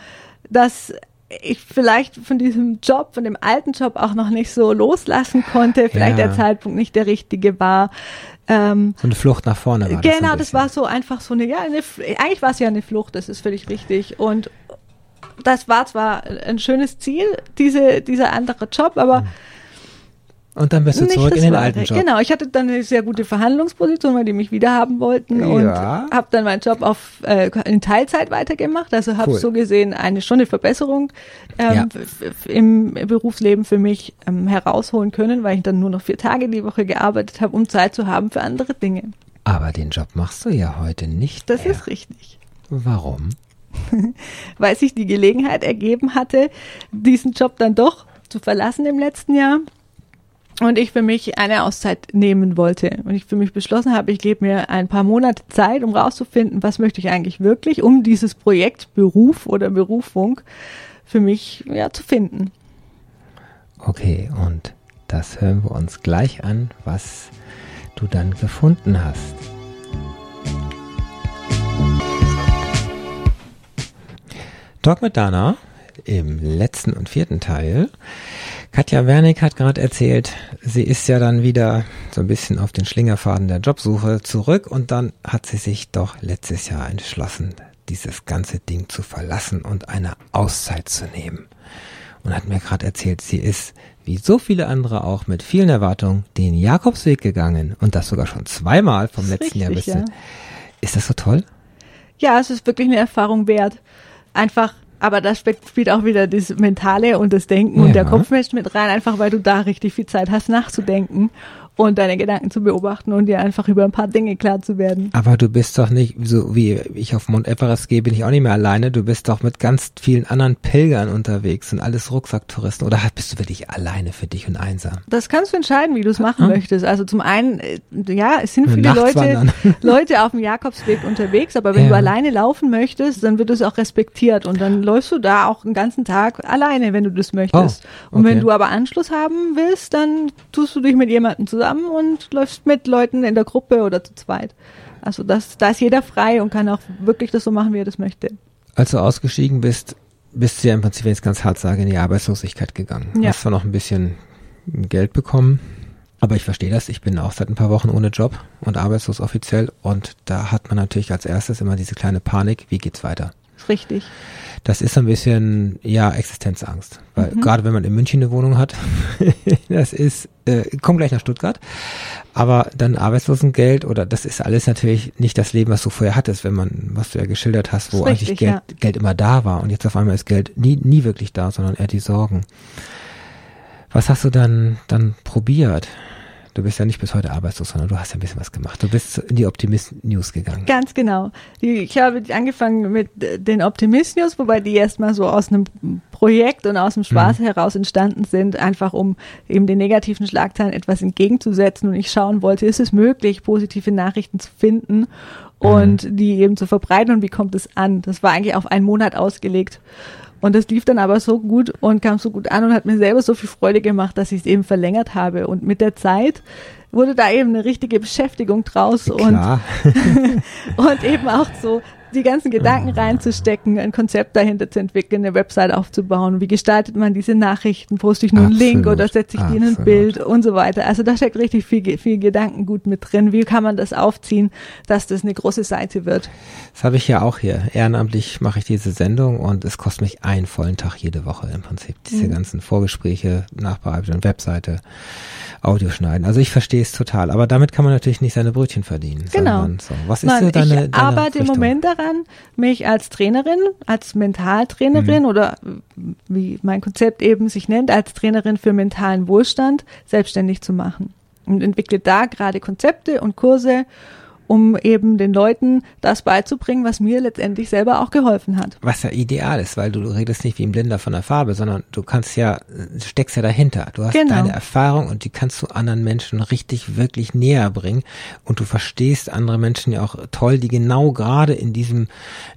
dass ich vielleicht von diesem Job, von dem alten Job auch noch nicht so loslassen konnte, vielleicht Ja. der Zeitpunkt nicht der richtige war. Ähm, So eine Flucht nach vorne war das. genau, das bisschen. war so einfach so eine, ja, eine, eigentlich war es ja eine Flucht, das ist völlig richtig. Und das war zwar ein schönes Ziel, diese, dieser andere Job, aber Und dann bist du zurück in den alten Job. Genau, ich hatte dann eine sehr gute Verhandlungsposition, weil die mich wieder haben wollten und Ja. habe dann meinen Job auf äh, in Teilzeit weitergemacht. Also habe Cool. so gesehen eine schon eine Verbesserung Ja. ähm, f- im Berufsleben für mich ähm, herausholen können, weil ich dann nur noch vier Tage die Woche gearbeitet habe, um Zeit zu haben für andere Dinge. Aber den Job machst du ja heute nicht Das mehr. ist richtig. Warum? <laughs> Weil sich die Gelegenheit ergeben hatte, diesen Job dann doch zu verlassen im letzten Jahr. Und ich für mich eine Auszeit nehmen wollte. Und ich für mich beschlossen habe, ich gebe mir ein paar Monate Zeit, um rauszufinden, was möchte ich eigentlich wirklich, um dieses Projekt Beruf oder Berufung für mich ja, zu finden. Okay, und das hören wir uns gleich an, was du dann gefunden hast. Talk mit Dana im letzten und vierten Teil. Katja Wernick hat gerade erzählt, sie ist ja dann wieder so ein bisschen auf den Schlingerfaden der Jobsuche zurück und dann hat sie sich doch letztes Jahr entschlossen, dieses ganze Ding zu verlassen und eine Auszeit zu nehmen und hat mir gerade erzählt, sie ist wie so viele andere auch mit vielen Erwartungen den Jakobsweg gegangen und das sogar schon zweimal vom letzten Jahr bis richtig, ja. Ist das so toll? Ja, es ist wirklich eine Erfahrung wert. Einfach, aber da spielt auch wieder das Mentale und das Denken und Ja. der Kopfmensch mit rein, einfach weil du da richtig viel Zeit hast nachzudenken und deine Gedanken zu beobachten und dir einfach über ein paar Dinge klar zu werden. Aber du bist doch nicht, so wie ich auf Mount Everest gehe, bin ich auch nicht mehr alleine. Du bist doch mit ganz vielen anderen Pilgern unterwegs und alles Rucksacktouristen. Oder bist du wirklich alleine für dich und einsam? Das kannst du entscheiden, wie du es machen Hm. möchtest. Also zum einen, äh, ja, es sind viele nachts Leute, wandern. <laughs> Leute auf dem Jakobsweg unterwegs, aber wenn Ja. du alleine laufen möchtest, dann wird es auch respektiert und dann läufst du da auch einen ganzen Tag alleine, wenn du das möchtest. Oh, Und wenn okay. du aber Anschluss haben willst, dann tust du dich mit jemandem zusammen und läufst mit Leuten in der Gruppe oder zu zweit. Also das, da ist jeder frei und kann auch wirklich das so machen, wie er das möchte. Als du ausgestiegen bist, bist du ja im Prinzip, wenn ich es ganz hart sage, in die Arbeitslosigkeit gegangen. Ja. Hast zwar noch ein bisschen Geld bekommen, aber ich verstehe das. Ich bin auch seit ein paar Wochen ohne Job und arbeitslos offiziell und da hat man natürlich als erstes immer diese kleine Panik, wie geht's weiter? Ist richtig. Das ist so ein bisschen, ja, Existenzangst. Weil Mhm. gerade wenn man in München eine Wohnung hat, <laughs> das ist, äh, komm gleich nach Stuttgart, aber dann Arbeitslosengeld oder das ist alles natürlich nicht das Leben, was du vorher hattest, wenn man, was du ja geschildert hast, wo Ist eigentlich richtig, Geld, Geld immer da war und jetzt auf einmal ist Geld nie, nie wirklich da, sondern eher die Sorgen. Was hast du dann, dann probiert? Du bist ja nicht bis heute arbeitslos, sondern du hast ja ein bisschen was gemacht. Du bist in die Optimist News gegangen. Ganz genau. Ich habe angefangen mit äh, den Optimist News, wobei die erstmal so aus einem Projekt und aus dem Spaß heraus entstanden sind, einfach um eben den negativen Schlagzeilen etwas entgegenzusetzen. Und ich schauen wollte, ist es möglich, positive Nachrichten zu finden und die eben zu verbreiten und wie kommt es an? Das war eigentlich auf einen Monat ausgelegt. Und das lief dann aber so gut und kam so gut an und hat mir selber so viel Freude gemacht, dass ich es eben verlängert habe. Und mit der Zeit wurde da eben eine richtige Beschäftigung draus und Klar. <laughs> und eben auch so die ganzen Gedanken reinzustecken, ein Konzept dahinter zu entwickeln, eine Website aufzubauen. Wie gestaltet man diese Nachrichten? Poste ich nur einen Link Absolut, oder setze ich die in ein absolut. Bild und so weiter. Also da steckt richtig viel, viel Gedankengut mit drin. Wie kann man das aufziehen, dass das eine große Seite wird? Das habe ich ja auch hier. Ehrenamtlich mache ich diese Sendung und es kostet mich einen vollen Tag jede Woche im Prinzip. Diese Mhm. ganzen Vorgespräche, Nachbearbeitung, Webseite, Audioschneiden. Also ich verstehe es total. Aber damit kann man natürlich nicht seine Brötchen verdienen. Genau. So. Was ist Nein, so deine, ich deine arbeite im Richtung? Moment daran, mich als Trainerin, als Mentaltrainerin Mhm. oder wie mein Konzept eben sich nennt, als Trainerin für mentalen Wohlstand selbstständig zu machen. Und entwickle da gerade Konzepte und Kurse um eben den Leuten das beizubringen, was mir letztendlich selber auch geholfen hat. Was ja ideal ist, weil du, du redest nicht wie ein Blinder von der Farbe, sondern du kannst ja, steckst ja dahinter. Du hast Genau. deine Erfahrung und die kannst du anderen Menschen richtig, wirklich näher bringen und du verstehst andere Menschen ja auch toll, die genau gerade in diesem,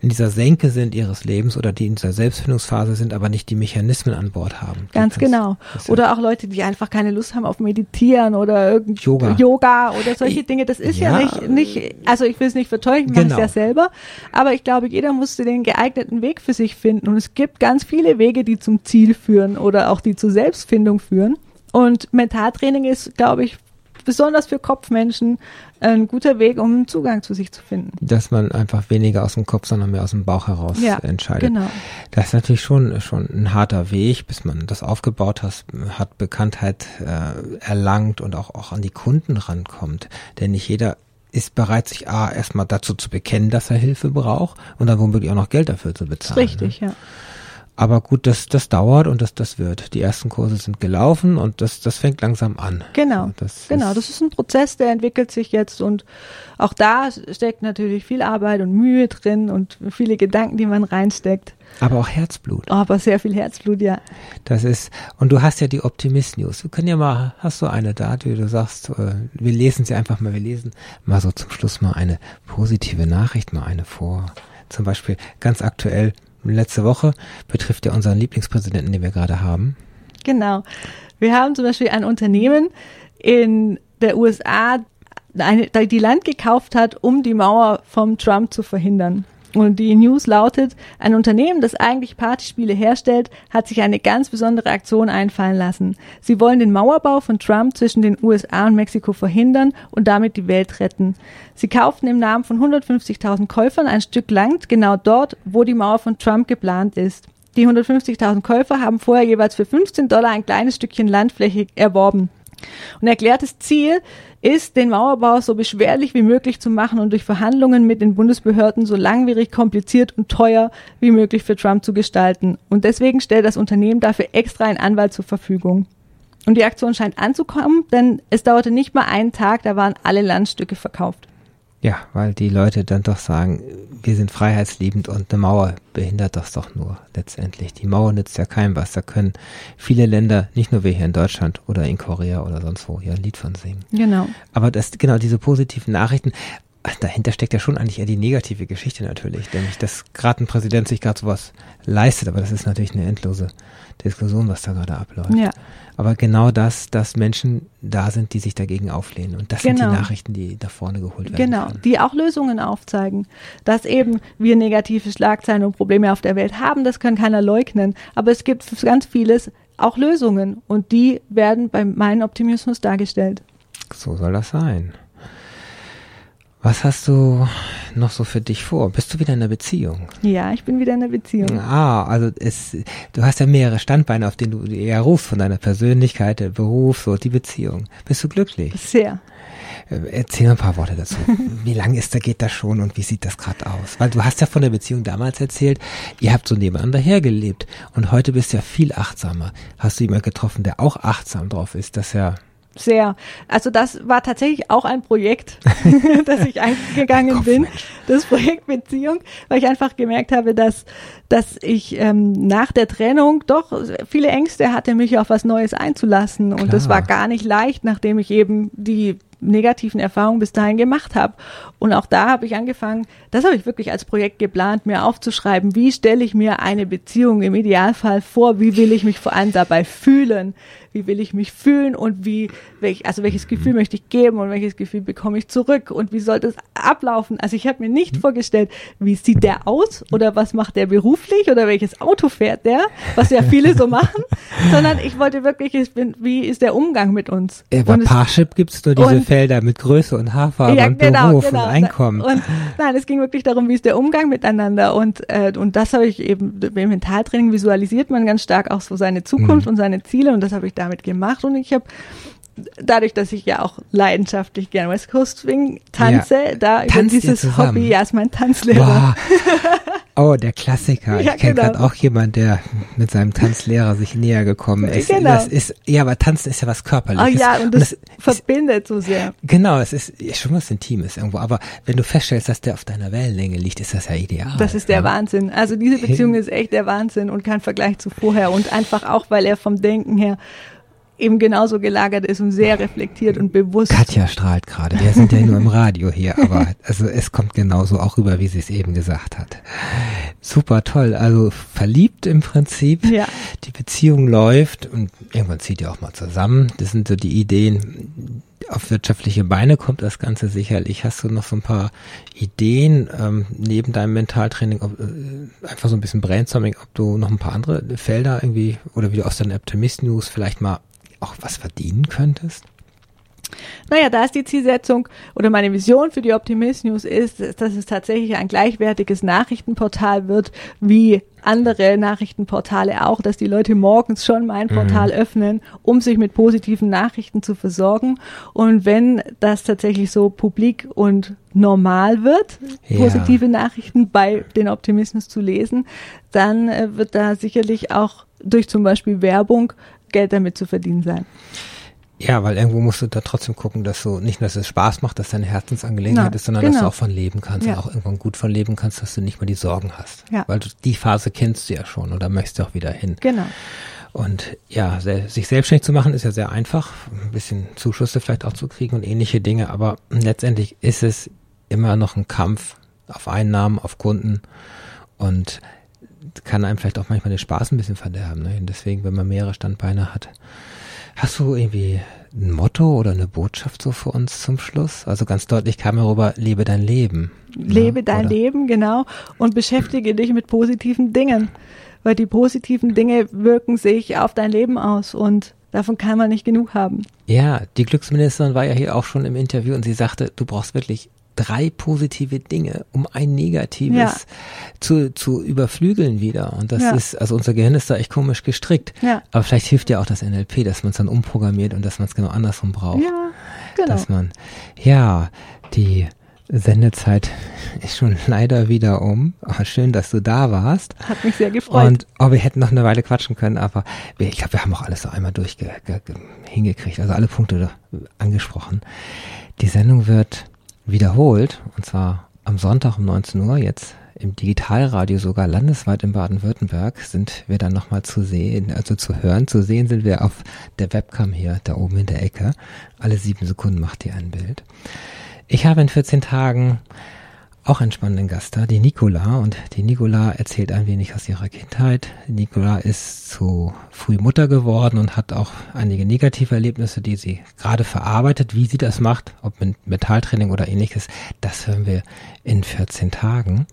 in dieser Senke sind ihres Lebens oder die in dieser Selbstfindungsphase sind, aber nicht die Mechanismen an Bord haben. Ganz kannst- genau. ja- Oder auch Leute, die einfach keine Lust haben auf Meditieren oder Yoga. Yoga oder solche Dinge. Das ist ja, Ja. nicht, nicht, also ich will es nicht verteufeln, ich mache Genau. es ja selber. Aber ich glaube, jeder musste den geeigneten Weg für sich finden. Und es gibt ganz viele Wege, die zum Ziel führen oder auch die zur Selbstfindung führen. Und Mentaltraining ist, glaube ich, besonders für Kopfmenschen ein guter Weg, um einen Zugang zu sich zu finden. dass man einfach weniger aus dem Kopf, sondern mehr aus dem Bauch heraus Ja, entscheidet. genau. Das ist natürlich schon, schon ein harter Weg, bis man das aufgebaut hat, hat Bekanntheit äh, erlangt und auch, auch an die Kunden rankommt. Denn nicht jeder ist bereit, sich A, erstmal dazu zu bekennen, dass er Hilfe braucht und dann womöglich auch noch Geld dafür zu bezahlen. richtig, Ne? ja. Aber gut, das, das dauert und das, das wird. Die ersten Kurse sind gelaufen und das, das fängt langsam an. Genau, Das genau. ist- Das ist ein Prozess, der entwickelt sich jetzt und auch da steckt natürlich viel Arbeit und Mühe drin und viele Gedanken, die man reinsteckt. Aber auch Herzblut. Aber sehr viel Herzblut, ja. Das ist, und du hast ja die Optimist-News. Wir können ja mal, hast du eine da, wie du sagst, äh, wir lesen sie einfach mal, wir lesen mal so zum Schluss mal eine positive Nachricht, mal eine vor. Zum Beispiel ganz aktuell, letzte Woche, betrifft ja unseren Lieblingspräsidenten, den wir gerade haben. Genau. Wir haben zum Beispiel ein Unternehmen in der USA, eine, die Land gekauft hat, um die Mauer vom Trump zu verhindern. Und die News lautet, ein Unternehmen, das eigentlich Partyspiele herstellt, hat sich eine ganz besondere Aktion einfallen lassen. Sie wollen den Mauerbau von Trump zwischen den USA und Mexiko verhindern und damit die Welt retten. Sie kauften im Namen von 150.000 Käufern ein Stück Land genau dort, wo die Mauer von Trump geplant ist. Die 150.000 Käufer haben vorher jeweils für 15 Dollar ein kleines Stückchen Landfläche erworben. Und erklärtes Ziel ist, den Mauerbau so beschwerlich wie möglich zu machen und durch Verhandlungen mit den Bundesbehörden so langwierig, kompliziert und teuer wie möglich für Trump zu gestalten. Und deswegen stellt das Unternehmen dafür extra einen Anwalt zur Verfügung. Und die Aktion scheint anzukommen, denn es dauerte nicht mal einen Tag, da waren alle Landstücke verkauft. Ja, weil die Leute dann doch sagen, wir sind freiheitsliebend und eine Mauer behindert das doch nur letztendlich. Die Mauer nützt ja keinem was. Da können viele Länder, nicht nur wir hier in Deutschland oder in Korea oder sonst wo, hier ein Lied von singen. Genau. Aber das, genau, diese positiven Nachrichten, dahinter steckt ja schon eigentlich eher die negative Geschichte natürlich, nämlich, dass gerade ein Präsident sich gerade sowas leistet, aber das ist natürlich eine endlose Diskussion, was da gerade abläuft. Ja. Aber genau das, dass Menschen da sind, die sich dagegen auflehnen. Und das sind Genau. die Nachrichten, die da vorne geholt werden. Genau, können. die auch Lösungen aufzeigen. Dass eben wir negative Schlagzeilen und Probleme auf der Welt haben, das kann keiner leugnen. Aber es gibt ganz vieles auch Lösungen und die werden bei meinem Optimismus dargestellt. So soll das sein. Was hast du noch so für dich vor? Bist du wieder in einer Beziehung? Ja, ich bin wieder in einer Beziehung. Ah, also es, du hast ja mehrere Standbeine, auf denen du eher rufst von deiner Persönlichkeit, der Beruf, so die Beziehung. Bist du glücklich? Sehr. Äh, Erzähl mal ein paar Worte dazu. <laughs> Wie lange ist da geht das schon und wie sieht das gerade aus? Weil du hast ja von der Beziehung damals erzählt, ihr habt so nebeneinander hergelebt und heute bist du ja viel achtsamer. Hast du jemanden getroffen, der auch achtsam drauf ist? Das ist ja Sehr. Also das war tatsächlich auch ein Projekt, <laughs> das ich eingegangen bin. Das Projekt Beziehung, weil ich einfach gemerkt habe, dass, dass ich ähm, nach der Trennung doch viele Ängste hatte, mich auf was Neues einzulassen. Und das Klar. war gar nicht leicht, nachdem ich eben die negativen Erfahrungen bis dahin gemacht habe. Und auch da habe ich angefangen, das habe ich wirklich als Projekt geplant, mir aufzuschreiben, wie stelle ich mir eine Beziehung im Idealfall vor, wie will ich mich vor allem dabei fühlen, wie will ich mich fühlen und wie, welch, also welches Gefühl möchte ich geben und welches Gefühl bekomme ich zurück und wie soll das ablaufen. Also ich habe mir nicht vorgestellt, wie sieht der aus oder was macht der beruflich oder welches Auto fährt der, was ja viele so machen, <laughs> sondern ich wollte wirklich, ich bin, wie ist der Umgang mit uns. Äh, bei es- Parship gibt's nur diese Felder mit Größe und Haarfarbe ja, und genau, Beruf genau. und Einkommen. Und nein, es ging wirklich darum, wie ist der Umgang miteinander und äh, und das habe ich eben im Mentaltraining visualisiert man ganz stark auch so seine Zukunft Mhm. und seine Ziele und das habe ich damit gemacht und ich habe dadurch, dass ich ja auch leidenschaftlich gern West Coast Swing tanze, da über Tanzt dieses? Hobby, ja, ist mein Tanzlehrer. Wow. <laughs> Oh, der Klassiker. Ja, ich kenne genau. gerade auch jemand, der mit seinem Tanzlehrer sich näher gekommen ist. Genau. Das ist, ja, aber Tanzen ist ja was Körperliches. Ah ja, und das, ist, verbindet so sehr. genau, es ist schon was Intimes irgendwo. Aber wenn du feststellst, dass der auf deiner Wellenlänge liegt, ist das ja ideal. Das ist der ja. Wahnsinn. Also diese Beziehung ist echt der Wahnsinn und kein Vergleich zu vorher. Und einfach auch, weil er vom Denken her eben genauso gelagert ist und sehr reflektiert und bewusst. Katja strahlt gerade. Wir sind ja nur im Radio hier, aber also es kommt genauso auch rüber, wie sie es eben gesagt hat. Super toll. Also verliebt im Prinzip. Ja. Die Beziehung läuft und irgendwann zieht ihr auch mal zusammen. Das sind so die Ideen. Auf wirtschaftliche Beine kommt das Ganze sicherlich. Hast du noch so ein paar Ideen ähm, neben deinem Mentaltraining, ob, äh, einfach so ein bisschen Brainstorming, ob du noch ein paar andere Felder irgendwie oder wie du aus deinen Optimist News vielleicht mal auch was verdienen könntest? Naja, da ist die Zielsetzung oder meine Vision für die Optimist News ist, dass es tatsächlich ein gleichwertiges Nachrichtenportal wird, wie andere Nachrichtenportale auch, dass die Leute morgens schon mein Portal öffnen, um sich mit positiven Nachrichten zu versorgen. Und wenn das tatsächlich so publik und normal wird, Ja. positive Nachrichten bei den Optimismus zu lesen, dann äh, wird da sicherlich auch durch zum Beispiel Werbung Geld damit zu verdienen sein. Ja, weil irgendwo musst du da trotzdem gucken, dass du nicht nur, dass es Spaß macht, dass deine Herzensangelegenheit Na, ist, sondern dass genau. du auch von leben kannst Ja. und auch irgendwann gut von leben kannst, dass du nicht mehr die Sorgen hast. Ja. Weil du, die Phase kennst du ja schon und da möchtest du auch wieder hin. Genau. Und ja, sich selbstständig zu machen ist ja sehr einfach, ein bisschen Zuschüsse vielleicht auch zu kriegen und ähnliche Dinge, aber letztendlich ist es immer noch ein Kampf auf Einnahmen, auf Kunden und kann einem vielleicht auch manchmal den Spaß ein bisschen verderben. Ne? Und deswegen, wenn man mehrere Standbeine hat, Hast du irgendwie ein Motto oder eine Botschaft so für uns zum Schluss? Also ganz deutlich kam herüber, lebe dein Leben. Lebe ne? dein Oder? Leben, genau, und beschäftige dich mit positiven Dingen, weil die positiven Dinge wirken sich auf dein Leben aus und davon kann man nicht genug haben. Ja, die Glücksministerin war ja hier auch schon im Interview und sie sagte, du brauchst wirklich drei positive Dinge, um ein negatives Ja. zu, zu überflügeln wieder. Und das Ja. ist, also unser Gehirn ist da echt komisch gestrickt. Ja. Aber vielleicht hilft ja auch das NLP, dass man es dann umprogrammiert und dass man es genau andersrum braucht. Ja, genau. Dass man, ja, die Sendezeit <laughs> ist schon leider wieder um. Aber schön, dass du da warst. Hat mich sehr gefreut. Und oh, wir hätten noch eine Weile quatschen können, aber wir, ich glaube, wir haben auch alles so einmal ge- hingekriegt, also alle Punkte angesprochen. Die Sendung wird wiederholt, und zwar am Sonntag um 19 Uhr, jetzt im Digitalradio sogar landesweit in Baden-Württemberg sind wir dann nochmal zu sehen, also zu hören. Zu sehen sind wir auf der Webcam hier, da oben in der Ecke. Alle sieben Sekunden macht ihr ein Bild. Ich habe in 14 Tagen auch einen spannenden Gast da, die Nicola. Und die Nicola erzählt ein wenig aus ihrer Kindheit. Nicola ist zu früh Mutter geworden und hat auch einige negative Erlebnisse, die sie gerade verarbeitet. Wie sie das macht, ob mit Metalltraining oder ähnliches, das hören wir in 14 Tagen.